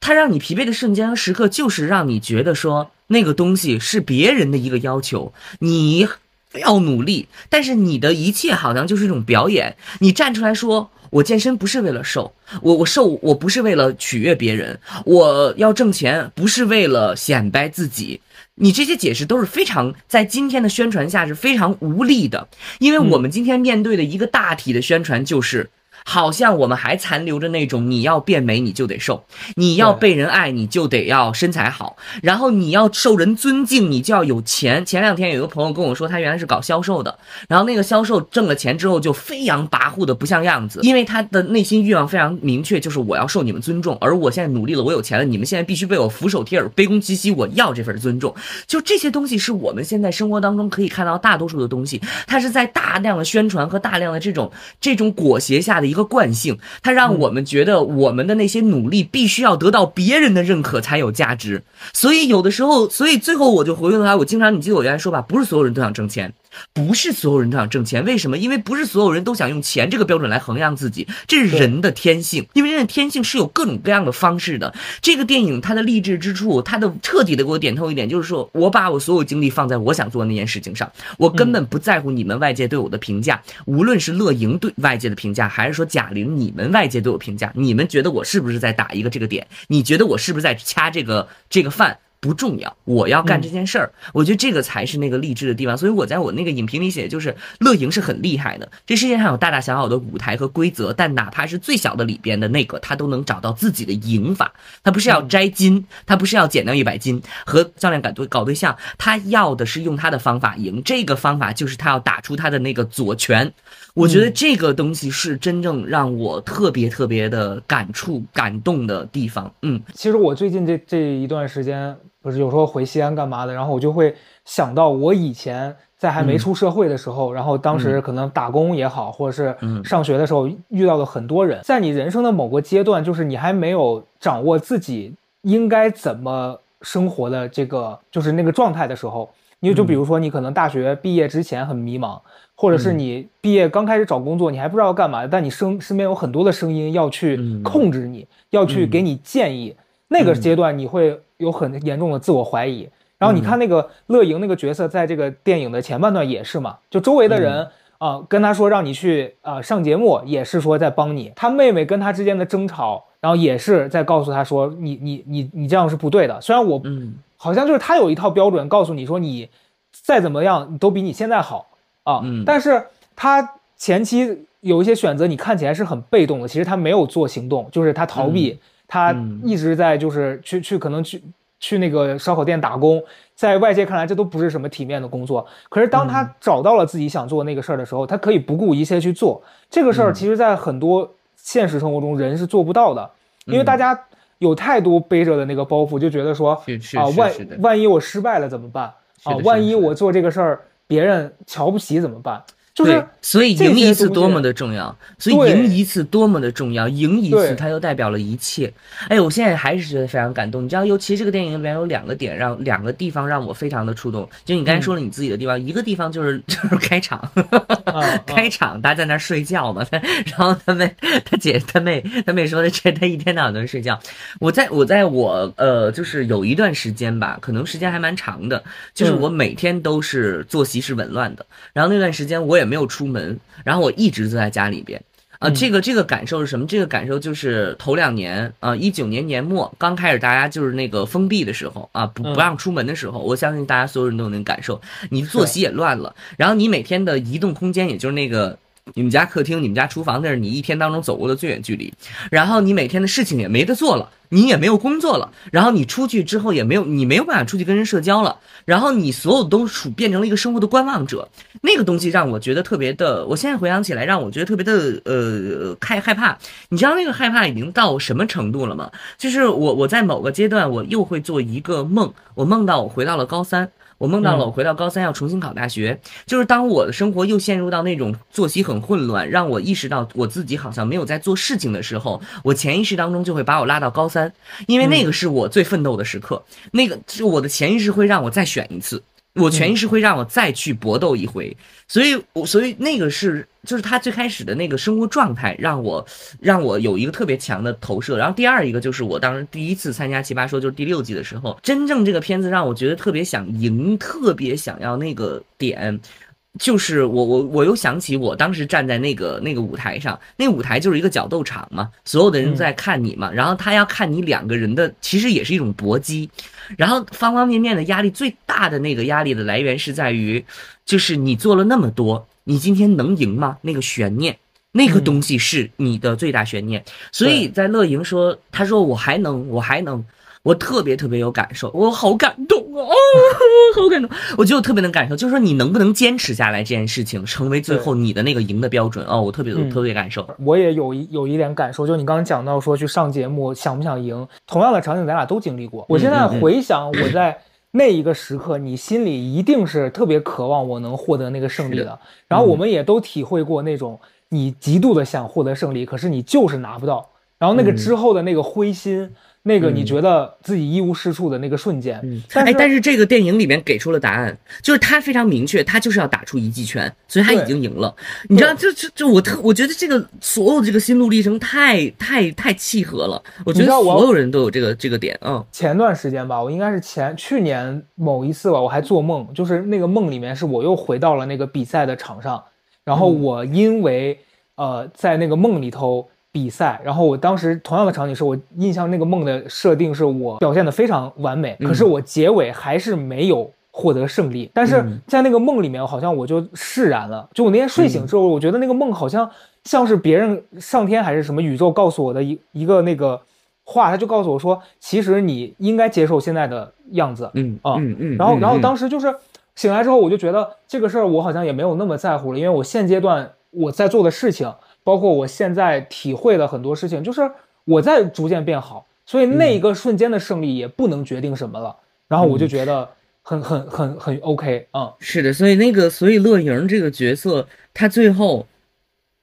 他让你疲惫的瞬间和时刻，就是让你觉得说那个东西是别人的一个要求，你要努力，但是你的一切好像就是一种表演，你站出来说。我健身不是为了瘦，我我瘦我不是为了取悦别人，我要挣钱不是为了显摆自己。你这些解释都是非常在今天的宣传下是非常无力的，因为我们今天面对的一个大体的宣传就是好像我们还残留着那种你要变美你就得瘦，你要被人爱你就得要身材好，然后你要受人尊敬你就要有钱。前两天有一个朋友跟我说，他原来是搞销售的，然后那个销售挣了钱之后就飞扬跋扈的不像样子，因为他的内心欲望非常明确，就是我要受你们尊重，而我现在努力了，我有钱了，你们现在必须被我俯首帖耳、卑躬屈膝，我要这份尊重。就这些东西是我们现在生活当中可以看到大多数的东西，它是在大量的宣传和大量的这种这种裹挟下的一个惯性，它让我们觉得我们的那些努力必须要得到别人的认可才有价值。所以有的时候，所以最后我就回过头来，我经常你记得我原来说吧，不是所有人都想挣钱。不是所有人都想挣钱，为什么？因为不是所有人都想用钱这个标准来衡量自己，这是人的天性。因为人的天性是有各种各样的方式的。这个电影它的励志之处，它的彻底的给我点透一点，就是说我把我所有精力放在我想做的那件事情上，我根本不在乎你们外界对我的评价，无论是乐莹对外界的评价，还是说贾玲你们外界对我评价，你们觉得我是不是在打一个这个点？你觉得我是不是在掐这个这个饭？不重要，我要干这件事儿，我觉得这个才是那个励志的地方。所以我在我那个影评里写，就是乐莹是很厉害的。这世界上有大大小小的舞台和规则，但哪怕是最小的里边的那个，他都能找到自己的赢法。他不是要摘金，他不是要减掉一百斤和教练搞对搞对象，他要的是用他的方法赢。这个方法就是他要打出他的那个左拳。我觉得这个东西是真正让我特别特别的感触、感动的地方。嗯，其实我最近这这一段时间。不是有时候回西安干嘛的，然后我就会想到我以前在还没出社会的时候，然后当时可能打工也好，或者是上学的时候遇到的很多人，在你人生的某个阶段，就是你还没有掌握自己应该怎么生活的这个就是那个状态的时候，你就比如说你可能大学毕业之前很迷茫，或者是你毕业刚开始找工作，你还不知道要干嘛，但你身身边有很多的声音要去控制你，要去给你建议，那个阶段你会。有很严重的自我怀疑，然后你看那个乐莹那个角色，在这个电影的前半段也是嘛，就周围的人啊跟他说让你去啊上节目，也是说在帮你。他妹妹跟他之间的争吵，然后也是在告诉他说你你你你这样是不对的。虽然我嗯，好像就是他有一套标准，告诉你说你再怎么样都比你现在好啊，但是他前期有一些选择，你看起来是很被动的，其实他没有做行动，就是他逃避。他一直在就是去去可能去去那个烧烤店打工，在外界看来这都不是什么体面的工作。可是当他找到了自己想做那个事儿的时候，他可以不顾一切去做这个事儿。其实，在很多现实生活中，人是做不到的，因为大家有太多背着的那个包袱，就觉得说啊，万万一我失败了怎么办啊？万一我做这个事儿别人瞧不起怎么办？就是所以赢一次多么的重要，所以赢一次多么的重要，赢一次它就代表了一切。哎，我现在还是觉得非常感动。你知道，尤其这个电影里面有两个点，让两个地方让我非常的触动。就你刚才说了你自己的地方，一个地方就是 *laughs* 就是开场，*laughs* 开场他在那睡觉嘛，*laughs* 然后他妹他姐他妹他妹说的这他一天到晚都睡觉。我在我在我呃就是有一段时间吧，可能时间还蛮长的，就是我每天都是作息是紊乱的，然后那段时间我也。也没有出门，然后我一直坐在家里边，啊，这个这个感受是什么？这个感受就是头两年啊，一九年年末刚开始大家就是那个封闭的时候啊，不不让出门的时候，我相信大家所有人都能感受，你作息也乱了，然后你每天的移动空间，也就是那个。你们家客厅、你们家厨房，那是你一天当中走过的最远距离。然后你每天的事情也没得做了，你也没有工作了。然后你出去之后也没有，你没有办法出去跟人社交了。然后你所有都处变成了一个生活的观望者。那个东西让我觉得特别的，我现在回想起来，让我觉得特别的呃害害怕。你知道那个害怕已经到什么程度了吗？就是我我在某个阶段，我又会做一个梦，我梦到我回到了高三。我梦到了，我回到高三要重新考大学，就是当我的生活又陷入到那种作息很混乱，让我意识到我自己好像没有在做事情的时候，我潜意识当中就会把我拉到高三，因为那个是我最奋斗的时刻，那个是我的潜意识会让我再选一次。我潜意识会让我再去搏斗一回，所以，我所以那个是就是他最开始的那个生活状态，让我让我有一个特别强的投射。然后第二一个就是我当时第一次参加奇葩说，就是第六季的时候，真正这个片子让我觉得特别想赢，特别想要那个点。就是我我我又想起我当时站在那个那个舞台上，那舞台就是一个角斗场嘛，所有的人在看你嘛，然后他要看你两个人的，其实也是一种搏击，然后方方面面的压力最大的那个压力的来源是在于，就是你做了那么多，你今天能赢吗？那个悬念。那个东西是你的最大悬念。所以在乐莹说，他说我还能，我还能。我特别特别有感受，我好感动啊！*laughs* 好感动，我觉得我特别能感受，就是说你能不能坚持下来这件事情，成为最后你的那个赢的标准啊！我特别特别感受，我也有一有一点感受，就你刚刚讲到说去上节目想不想赢，同样的场景咱俩都经历过。我现在回想我在那一个时刻，你心里一定是特别渴望我能获得那个胜利的。然后我们也都体会过那种你极度的想获得胜利，可是你就是拿不到，然后那个之后的那个灰心。那个你觉得自己一无是处的那个瞬间，嗯哎，但是这个电影里面给出了答案，就是他非常明确，他就是要打出一记拳，所以他已经赢了。你知道，就就就我特我觉得这个所有的这个心路历程太太太契合了。我觉得所有人都有这个这个点嗯，前段时间吧，我应该是前去年某一次吧，我还做梦，就是那个梦里面是我又回到了那个比赛的场上，然后我因为呃在那个梦里头。比赛，然后我当时同样的场景是我印象那个梦的设定是我表现的非常完美，可是我结尾还是没有获得胜利。但是在那个梦里面，好像我就释然了。就我那天睡醒之后，我觉得那个梦好像像是别人上天还是什么宇宙告诉我的一一个那个话，他就告诉我说，其实你应该接受现在的样子。嗯啊嗯嗯。然后然后当时就是醒来之后，我就觉得这个事儿我好像也没有那么在乎了，因为我现阶段我在做的事情。包括我现在体会的很多事情，就是我在逐渐变好，所以那一个瞬间的胜利也不能决定什么了。然后我就觉得很很很很 OK 啊，是的，所以那个所以乐莹这个角色，他最后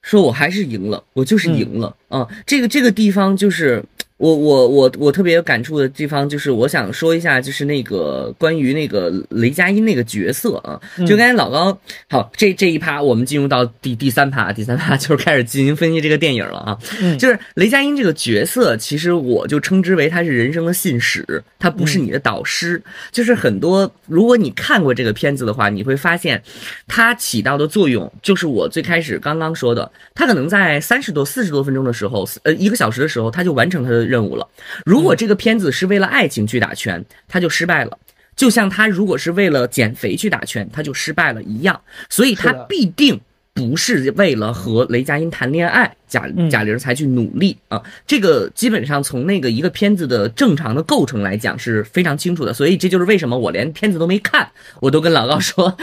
说我还是赢了，我就是赢了啊。这个这个地方就是。我我我我特别有感触的地方就是，我想说一下，就是那个关于那个雷佳音那个角色啊，就刚才老高，好，这这一趴我们进入到第第三趴，第三趴就是开始进行分析这个电影了啊，就是雷佳音这个角色，其实我就称之为他是人生的信使，他不是你的导师，就是很多如果你看过这个片子的话，你会发现他起到的作用，就是我最开始刚刚说的，他可能在三十多四十多分钟的时候，呃一个小时的时候，他就完成他的。任务了。如果这个片子是为了爱情去打拳，他就失败了。就像他如果是为了减肥去打拳，他就失败了一样。所以他必定。不是为了和雷佳音谈恋爱，贾贾玲才去努力啊！这个基本上从那个一个片子的正常的构成来讲是非常清楚的，所以这就是为什么我连片子都没看，我都跟老高说，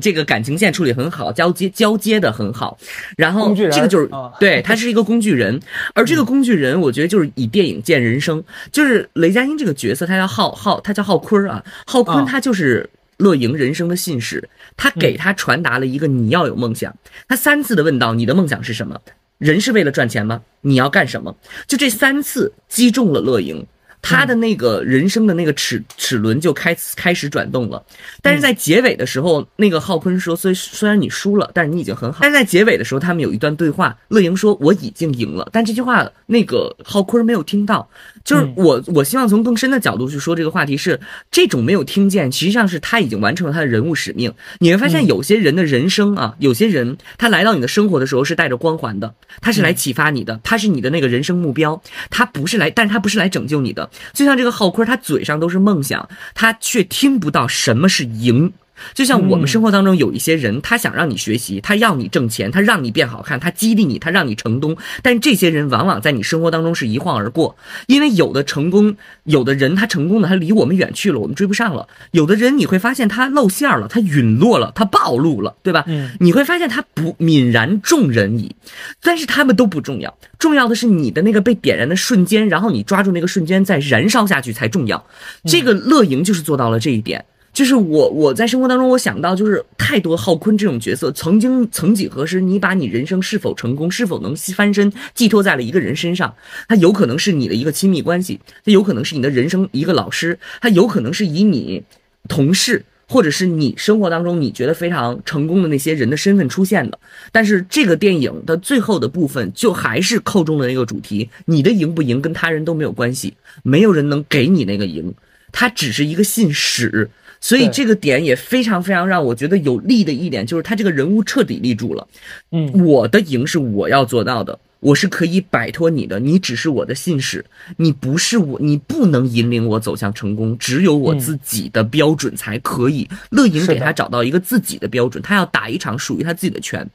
这个感情线处理很好，交接交接的很好。然后这个就是对他是一个工具人，而这个工具人，我觉得就是以电影见人生，就是雷佳音这个角色，他叫浩浩，他叫浩坤啊，浩坤他就是。乐莹人生的信使，他给他传达了一个你要有梦想。他三次的问到你的梦想是什么？人是为了赚钱吗？你要干什么？就这三次击中了乐莹。他的那个人生的那个齿齿轮就开开始转动了，但是在结尾的时候，那个浩坤说：“虽虽然你输了，但是你已经很好。”但是在结尾的时候，他们有一段对话，乐莹说：“我已经赢了。”但这句话那个浩坤没有听到。就是我我希望从更深的角度去说这个话题是，这种没有听见，实际上是他已经完成了他的人物使命。你会发现，有些人的人生啊，有些人他来到你的生活的时候是带着光环的，他是来启发你的，他是你的那个人生目标，他不是来，但是他不是来拯救你的。就像这个浩坤，他嘴上都是梦想，他却听不到什么是赢。就像我们生活当中有一些人，他想让你学习，他要你挣钱，他让你变好看，他激励你，他让你成功。但这些人往往在你生活当中是一晃而过，因为有的成功，有的人他成功的他离我们远去了，我们追不上了。有的人你会发现他露馅了，他陨落了，他暴露了，对吧？嗯，你会发现他不泯然众人矣。但是他们都不重要，重要的是你的那个被点燃的瞬间，然后你抓住那个瞬间再燃烧下去才重要。这个乐莹就是做到了这一点。就是我，我在生活当中，我想到就是太多浩坤这种角色，曾经曾几何时，你把你人生是否成功，是否能翻身，寄托在了一个人身上，他有可能是你的一个亲密关系，他有可能是你的人生一个老师，他有可能是以你同事，或者是你生活当中你觉得非常成功的那些人的身份出现的。但是这个电影的最后的部分，就还是扣中了那个主题，你的赢不赢跟他人都没有关系，没有人能给你那个赢，他只是一个信使。所以这个点也非常非常让我觉得有利的一点，就是他这个人物彻底立住了。嗯，我的赢是我要做到的，我是可以摆脱你的，你只是我的信使，你不是我，你不能引领我走向成功，只有我自己的标准才可以。乐莹给他找到一个自己的标准，他要打一场属于他自己的拳。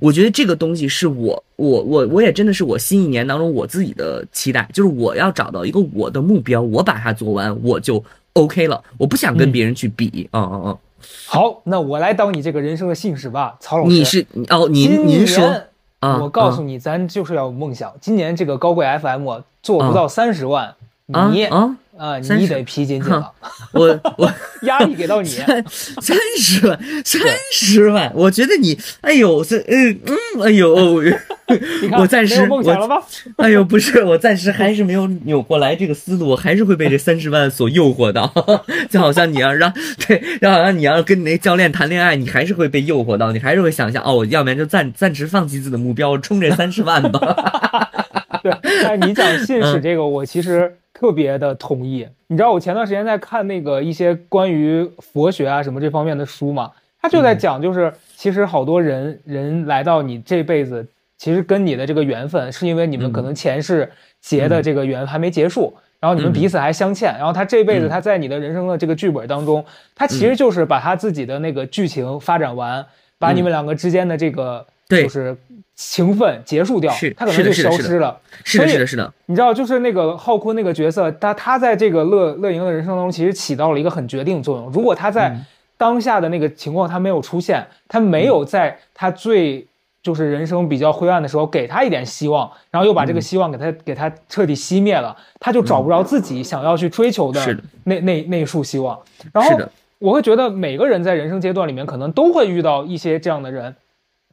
我觉得这个东西是我，我，我，我也真的是我新一年当中我自己的期待，就是我要找到一个我的目标，我把它做完，我就 OK 了。我不想跟别人去比，嗯嗯嗯。好，那我来当你这个人生的信使吧，曹老师。你是哦，您您说。我告诉你，咱就是要有梦想。今年这个高贵 FM 做不到三十万，你啊，你得皮紧紧了。我我 *laughs* 压力给到你，三十万，三十万。我觉得你，哎呦，这嗯嗯，哎呦，我 *laughs* 暂时梦想了吗？哎呦，不是，我暂时还是没有扭过来这个思路，我还是会被这三十万所诱惑到。*laughs* 就好像你要让对，就好像你要跟你那教练谈恋爱，你还是会被诱惑到，你还是会想象哦，要不然就暂暂时放弃自己的目标，冲这三十万吧。对，哎，你讲信使这个，我其实。特别的同意，你知道我前段时间在看那个一些关于佛学啊什么这方面的书嘛，他就在讲，就是其实好多人人来到你这辈子，其实跟你的这个缘分，是因为你们可能前世结的这个缘还没结束，然后你们彼此还相欠，然后他这辈子他在你的人生的这个剧本当中，他其实就是把他自己的那个剧情发展完，把你们两个之间的这个就是。情分结束掉，他可能就消失了。是的，是的，是的。你知道，就是那个浩坤那个角色，他他在这个乐乐莹的人生当中，其实起到了一个很决定作用。如果他在当下的那个情况他没有出现，他没有在他最就是人生比较灰暗的时候给他一点希望，然后又把这个希望给他给他彻底熄灭了，他就找不着自己想要去追求的那那那一束希望。然后我会觉得每个人在人生阶段里面可能都会遇到一些这样的人。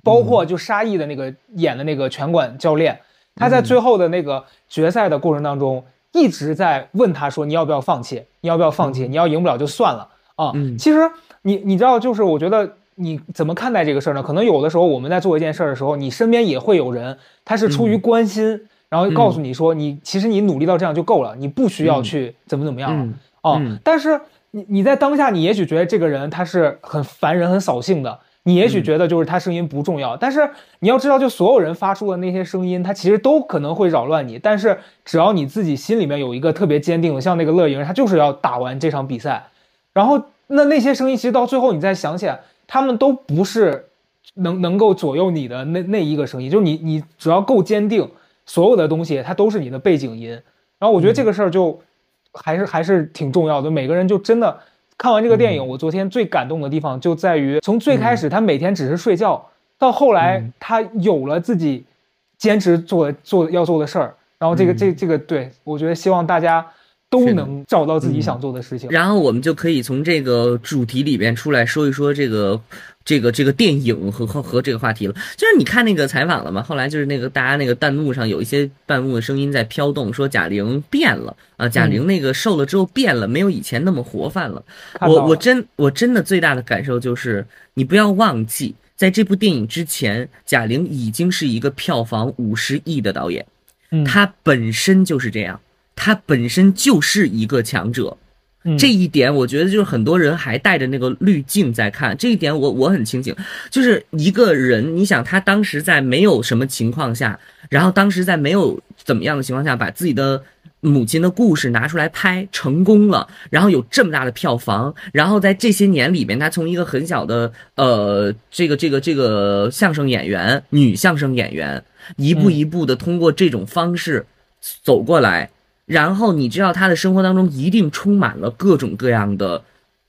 包括就沙溢的那个演的那个拳馆教练，他在最后的那个决赛的过程当中，一直在问他说：“你要不要放弃？你要不要放弃？你要赢不了就算了啊！”其实你你知道，就是我觉得你怎么看待这个事儿呢？可能有的时候我们在做一件事儿的时候，你身边也会有人，他是出于关心，然后告诉你说：“你其实你努力到这样就够了，你不需要去怎么怎么样了啊！”但是你你在当下，你也许觉得这个人他是很烦人、很扫兴的。你也许觉得就是他声音不重要，但是你要知道，就所有人发出的那些声音，他其实都可能会扰乱你。但是只要你自己心里面有一个特别坚定的，像那个乐莹，他就是要打完这场比赛。然后那那些声音，其实到最后你再想起来，他们都不是能能够左右你的那那一个声音。就是你你只要够坚定，所有的东西它都是你的背景音。然后我觉得这个事儿就还是还是挺重要的。每个人就真的。看完这个电影，我昨天最感动的地方就在于，从最开始他每天只是睡觉，到后来他有了自己坚持做做要做的事儿，然后这个这这个对我觉得希望大家都能找到自己想做的事情。然后我们就可以从这个主题里边出来说一说这个。这个这个电影和和和这个话题了，就是你看那个采访了吗？后来就是那个大家那个弹幕上有一些弹幕的声音在飘动，说贾玲变了啊，贾玲那个瘦了之后变了，没有以前那么活泛了。我我真我真的最大的感受就是，你不要忘记，在这部电影之前，贾玲已经是一个票房五十亿的导演，她本身就是这样，她本身就是一个强者。这一点，我觉得就是很多人还带着那个滤镜在看。这一点，我我很清醒。就是一个人，你想他当时在没有什么情况下，然后当时在没有怎么样的情况下，把自己的母亲的故事拿出来拍，成功了，然后有这么大的票房，然后在这些年里面，他从一个很小的呃这个这个这个相声演员，女相声演员，一步一步的通过这种方式走过来。然后你知道他的生活当中一定充满了各种各样的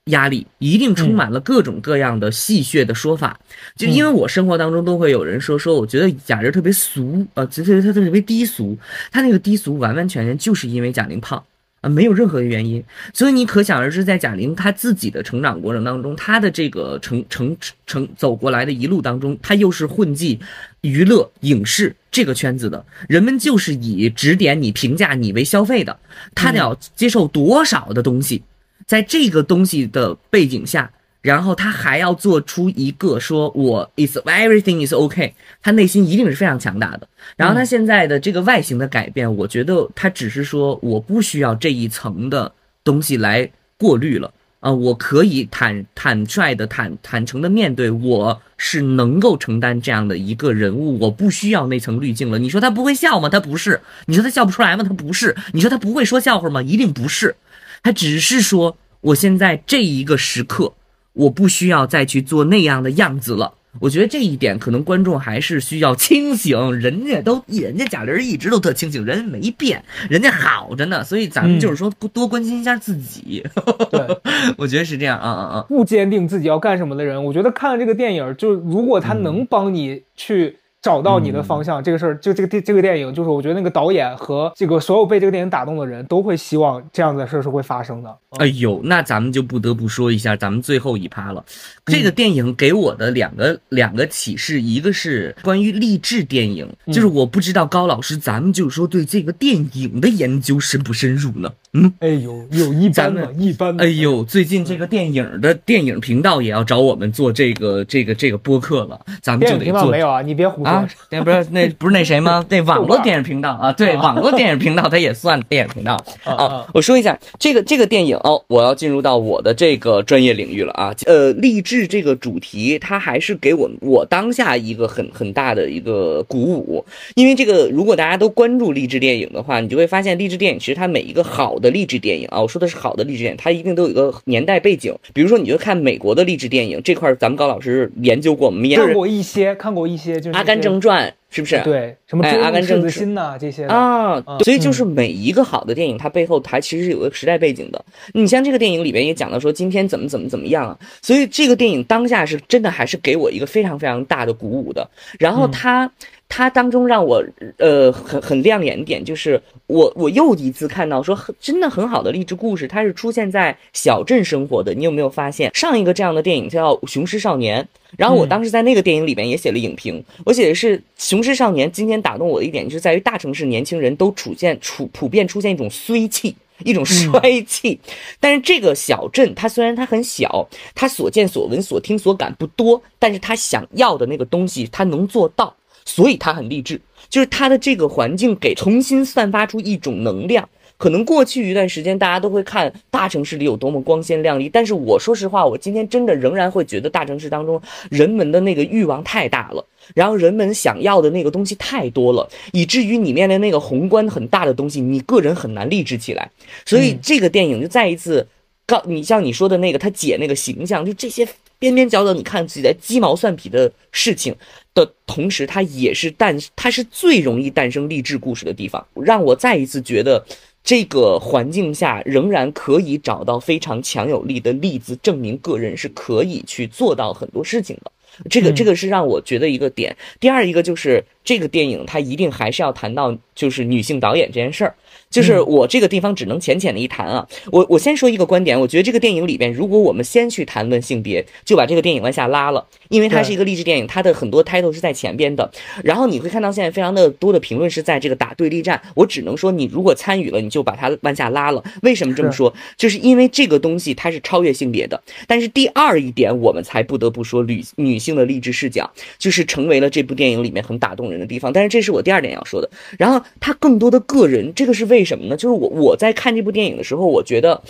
压力，一定充满了各种各样的戏谑的说法。就因为我生活当中都会有人说说，我觉得贾玲特别俗，呃，觉得她特别低俗。她那个低俗完完全全就是因为贾玲胖啊，没有任何的原因。所以你可想而知，在贾玲她自己的成长过程当中，她的这个成成成走过来的一路当中，她又是混迹娱乐影视。这个圈子的人们就是以指点你、评价你为消费的，她得要接受多少的东西，在这个东西的背景下，然后他还要做出一个说我 is everything is OK，他内心一定是非常强大的。然后他现在的这个外形的改变，我觉得他只是说我不需要这一层的东西来过滤了，啊，我可以坦坦率的、坦坦诚的面对，我是能够承担这样的一个人物，我不需要那层滤镜了。你说他不会笑吗？他不是。你说他笑不出来吗？他不是。你说他不会说笑话吗？一定不是。他只是说，我现在这一个时刻，我不需要再去做那样的样子了。我觉得这一点可能观众还是需要清醒，人家都人家贾玲一直都特清醒，人家没变，人家好着呢，所以咱们就是说多关心一下自己。对，*laughs* 我觉得是这样啊啊啊！不坚定自己要干什么的人，我觉得看了这个电影，就如果他能帮你去。找到你的方向，这个事儿就这个电这个电影，就是我觉得那个导演和这个所有被这个电影打动的人都会希望这样的事儿是会发生的。哎呦，那咱们就不得不说一下咱们最后一趴了。这个电影给我的两个两个启示，一个是关于励志电影，就是我不知道高老师咱们就是说对这个电影的研究深不深入呢？嗯，哎呦，有一般的，一般。哎呦，最近这个电影的电影频道也要找我们做这个这个这个播客了，咱们就得做。没有啊，你别胡说。啊，那不是那 *laughs* 不是那谁吗？那网络电影频道啊，对，网络电影频道它也算电影频道啊。我说一下这个这个电影哦，我要进入到我的这个专业领域了啊。呃，励志这个主题，它还是给我我当下一个很很大的一个鼓舞。因为这个，如果大家都关注励志电影的话，你就会发现励志电影其实它每一个好的励志电影啊，我说的是好的励志电影，它一定都有一个年代背景。比如说，你就看美国的励志电影这块，咱们高老师研究过，我们看过一些，看过一些，就是《阿甘正传》。是不是？对，什么阿甘正心呐这些啊，所以就是每一个好的电影，它背后它其实是有个时代背景的。你像这个电影里边也讲到说今天怎么怎么怎么样啊，所以这个电影当下是真的还是给我一个非常非常大的鼓舞的。然后它。它当中让我呃很很亮眼点就是我我又一次看到说很真的很好的励志故事，它是出现在小镇生活的。你有没有发现上一个这样的电影叫《雄狮少年》？然后我当时在那个电影里面也写了影评，我写的是《雄狮少年》。今天打动我的一点就是在于大城市年轻人都出现处普遍出现一种衰气，一种衰气。但是这个小镇它虽然它很小，它所见所闻所听所感不多，但是它想要的那个东西它能做到。所以他很励志，就是他的这个环境给重新散发出一种能量。可能过去一段时间，大家都会看大城市里有多么光鲜亮丽，但是我说实话，我今天真的仍然会觉得大城市当中人们的那个欲望太大了，然后人们想要的那个东西太多了，以至于你面临那个宏观很大的东西，你个人很难励志起来。所以这个电影就再一次告你，像你说的那个他姐那个形象，就这些边边角角你看自己在鸡毛蒜皮的事情。的同时，它也是诞，它是最容易诞生励志故事的地方，让我再一次觉得，这个环境下仍然可以找到非常强有力的例子，证明个人是可以去做到很多事情的。这个，这个是让我觉得一个点。第二一个就是这个电影，它一定还是要谈到就是女性导演这件事儿。就是我这个地方只能浅浅的一谈啊，我我先说一个观点，我觉得这个电影里边，如果我们先去谈论性别，就把这个电影往下拉了，因为它是一个励志电影，它的很多 title 是在前边的，然后你会看到现在非常的多的评论是在这个打对立战，我只能说你如果参与了，你就把它往下拉了。为什么这么说？就是因为这个东西它是超越性别的。但是第二一点，我们才不得不说女女性的励志视角，就是成为了这部电影里面很打动人的地方。但是这是我第二点要说的。然后他更多的个人，这个是。为什么呢？就是我我在看这部电影的时候，我觉得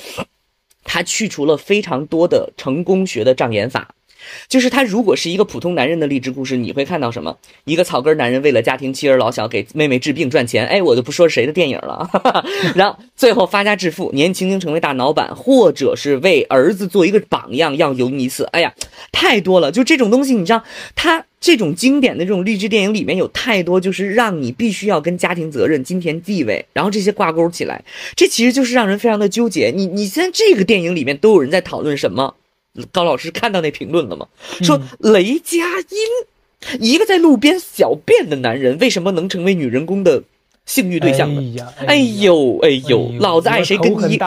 他去除了非常多的成功学的障眼法。就是他如果是一个普通男人的励志故事，你会看到什么？一个草根男人为了家庭妻儿老小给妹妹治病赚钱，哎，我就不说谁的电影了。哈 *laughs* 哈然后最后发家致富，年轻轻成为大老板，或者是为儿子做一个榜样，要游一次。哎呀，太多了。就这种东西，你知道，他这种经典的这种励志电影里面有太多，就是让你必须要跟家庭责任、金钱地位，然后这些挂钩起来，这其实就是让人非常的纠结。你你现在这个电影里面都有人在讨论什么？高老师看到那评论了吗？说雷佳音，一个在路边小便的男人，为什么能成为女人公的？性欲对象的，哎呦哎呦，老子爱谁跟你，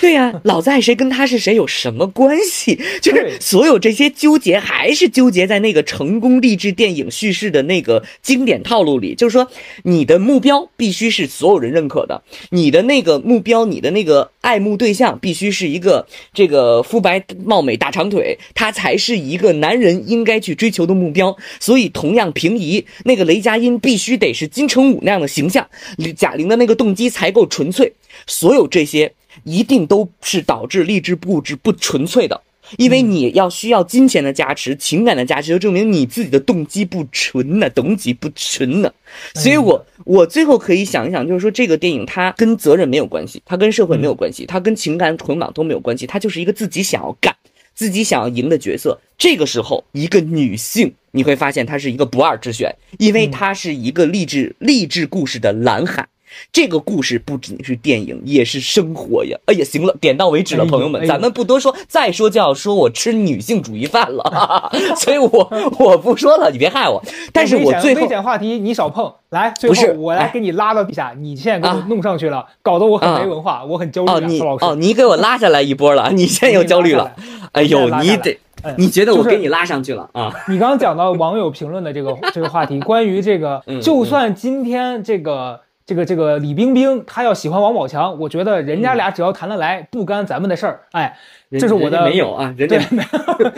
对呀，老子爱谁跟他是谁有什么关系？*laughs* 就是所有这些纠结，还是纠结在那个成功励志电影叙事的那个经典套路里。就是说，你的目标必须是所有人认可的，你的那个目标，你的那个爱慕对象必须是一个这个肤白貌美大长腿，他才是一个男人应该去追求的目标。所以，同样平移，那个雷佳音必须得是金城武那样的形象。贾玲的那个动机才够纯粹，所有这些一定都是导致励志物质不纯粹的。因为你要需要金钱的加持、情感的加持，就证明你自己的动机不纯呢，动机不纯呢。所以，我我最后可以想一想，就是说这个电影它跟责任没有关系，它跟社会没有关系，它跟情感捆绑都没有关系，它就是一个自己想要干、自己想要赢的角色。这个时候，一个女性你会发现它是一个不二之选，因为它是一个励志励志故事的蓝海。这个故事不仅是电影，也是生活呀！哎呀，行了，点到为止了，朋友们，咱们不多说，再说就要说我吃女性主义饭了，*laughs* 所以我我不说了，你别害我。但是我最后危险话题你少碰，来，最后我来给你拉到底下，你现在给我弄上去了，搞得我很没文化，我很焦虑。哦，你哦，你给我拉下来一波了，你现在又焦虑了。哎呦，你得，你觉得我给你拉上去了啊？你刚刚讲到网友评论的这个 *laughs* 这个话题，关于这个，就算今天这个。这个这个李冰冰，她要喜欢王宝强，我觉得人家俩只要谈得来，不干咱们的事儿。哎，这是我的没有啊，人家没有，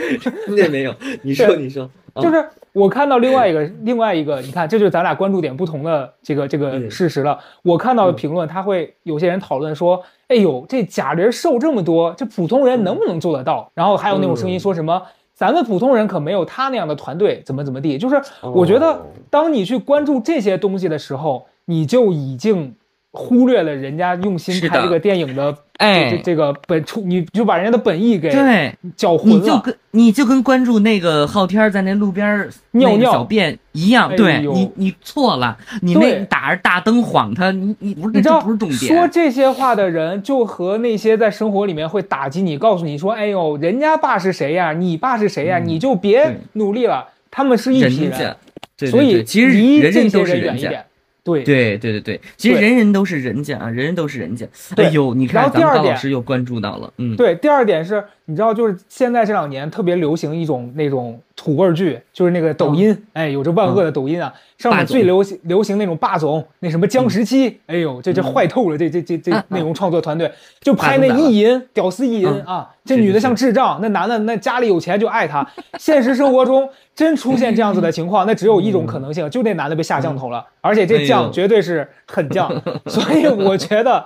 *laughs* 人家没有。你说，你说，就是我看到另外一个另外一个，你看，这就是咱俩关注点不同的这个这个事实了。我看到的评论，他会有些人讨论说：“哎呦，这贾玲瘦这么多，这普通人能不能做得到？”然后还有那种声音说什么：“咱们普通人可没有他那样的团队，怎么怎么地。”就是我觉得，当你去关注这些东西的时候。你就已经忽略了人家用心拍这个电影的，哎，这这个本出，你就把人家的本意给对搅混了。你就跟你就跟关注那个昊天在那路边尿尿小便一样，对你你错了，你那打着大灯晃他，你你不是这不是重点。说这些话的人，就和那些在生活里面会打击你，告诉你说，哎呦，人家爸是谁呀？你爸是谁呀？你就别努力了。他们是一批人，所以其实离这些人远一点。对对对对对，其实人人都是人家啊，人人都是人家。哎呦，你看，咱们高老师又关注到了，嗯，对。第二点是，你知道，就是现在这两年特别流行一种那种土味剧，就是那个抖音，哎，有着万恶的抖音啊，上面最流行流行那种霸总，那什么姜十七，哎呦，这这坏透了，这这这这内容创作团队。就拍那意淫屌丝意淫啊，这女的像智障，那男的那家里有钱就爱她，现实生活中。真出现这样子的情况，那只有一种可能性，就那男的被下降头了，而且这降绝对是狠降，所以我觉得，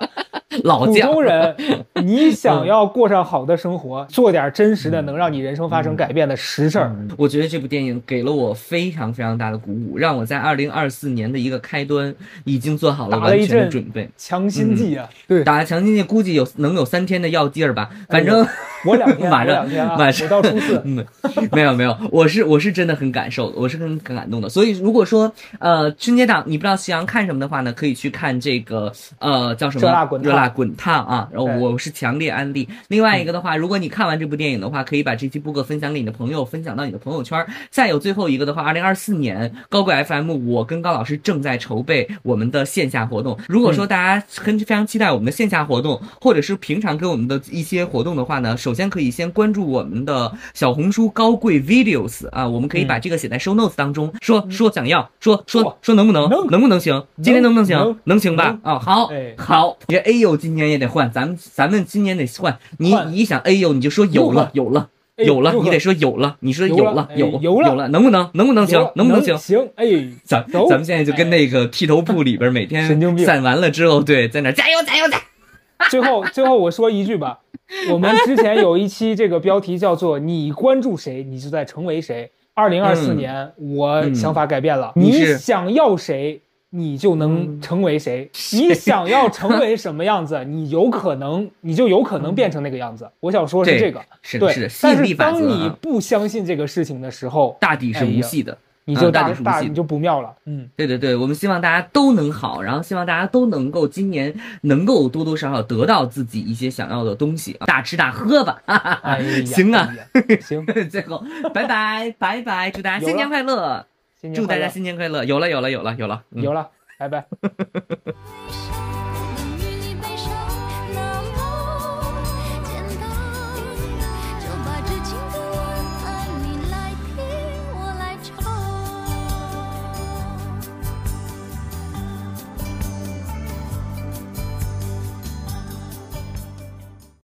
*laughs* 普通人，你想要过上好的生活，做点真实的能让你人生发生改变的实事儿。我觉得这部电影给了我非常非常大的鼓舞，让我在二零二四年的一个开端已经做好了完全的准备。强心剂啊，对，打了强心剂估计有能有三天的药劲儿吧，反正我两天，马上两马上。到初四，*laughs* 嗯，没有没有，我是我是真的很感受，我是很很感动的。所以如果说呃春节档你不知道夕阳看什么的话呢，可以去看这个呃叫什么？热辣滚烫辣滚烫啊。然后我是强烈安利。另外一个的话，如果你看完这部电影的话，可以把这期播客分享给你的朋友，分享到你的朋友圈。再有最后一个的话，二零二四年高贵 FM，我跟高老师正在筹备我们的线下活动。如果说大家很非常期待我们的线下活动，或者是平常给我们的一些活动的话呢，首先可以先关注我们的小红书高贵 Videos 啊，我们可以把这个写在 Show Notes 当中，说说想要，说说说能不能，能不能行？今天能不能行？能行吧？啊，好，好，这哎呦，今年也得换，咱们咱们今年得换。你一想哎呦，你就说有了，有了，有了，你得说有了，你说有了，有有了，能不能？能不能行？能不能行？行，哎，咱咱们现在就跟那个剃头铺里边每天散完了之后，对，在那加油加油加。*laughs* 最后，最后我说一句吧，我们之前有一期这个标题叫做“你关注谁，你就在成为谁”。二零二四年，我想法改变了，你想要谁，你就能成为谁。你想要成为什么样子，*laughs* 你有可能，你就有可能变成那个样子。我想说是这个，对。但是当你不相信这个事情的时候，大抵是无戏的。你就大抵无戏你就不妙了，嗯，对对对，我们希望大家都能好，然后希望大家都能够今年能够多多少少得到自己一些想要的东西，大吃大喝吧，行啊，行，*laughs* 最后拜拜拜拜，祝大家新年快乐，祝大家新年快乐，有了有了有了有了。有了，拜拜。*laughs*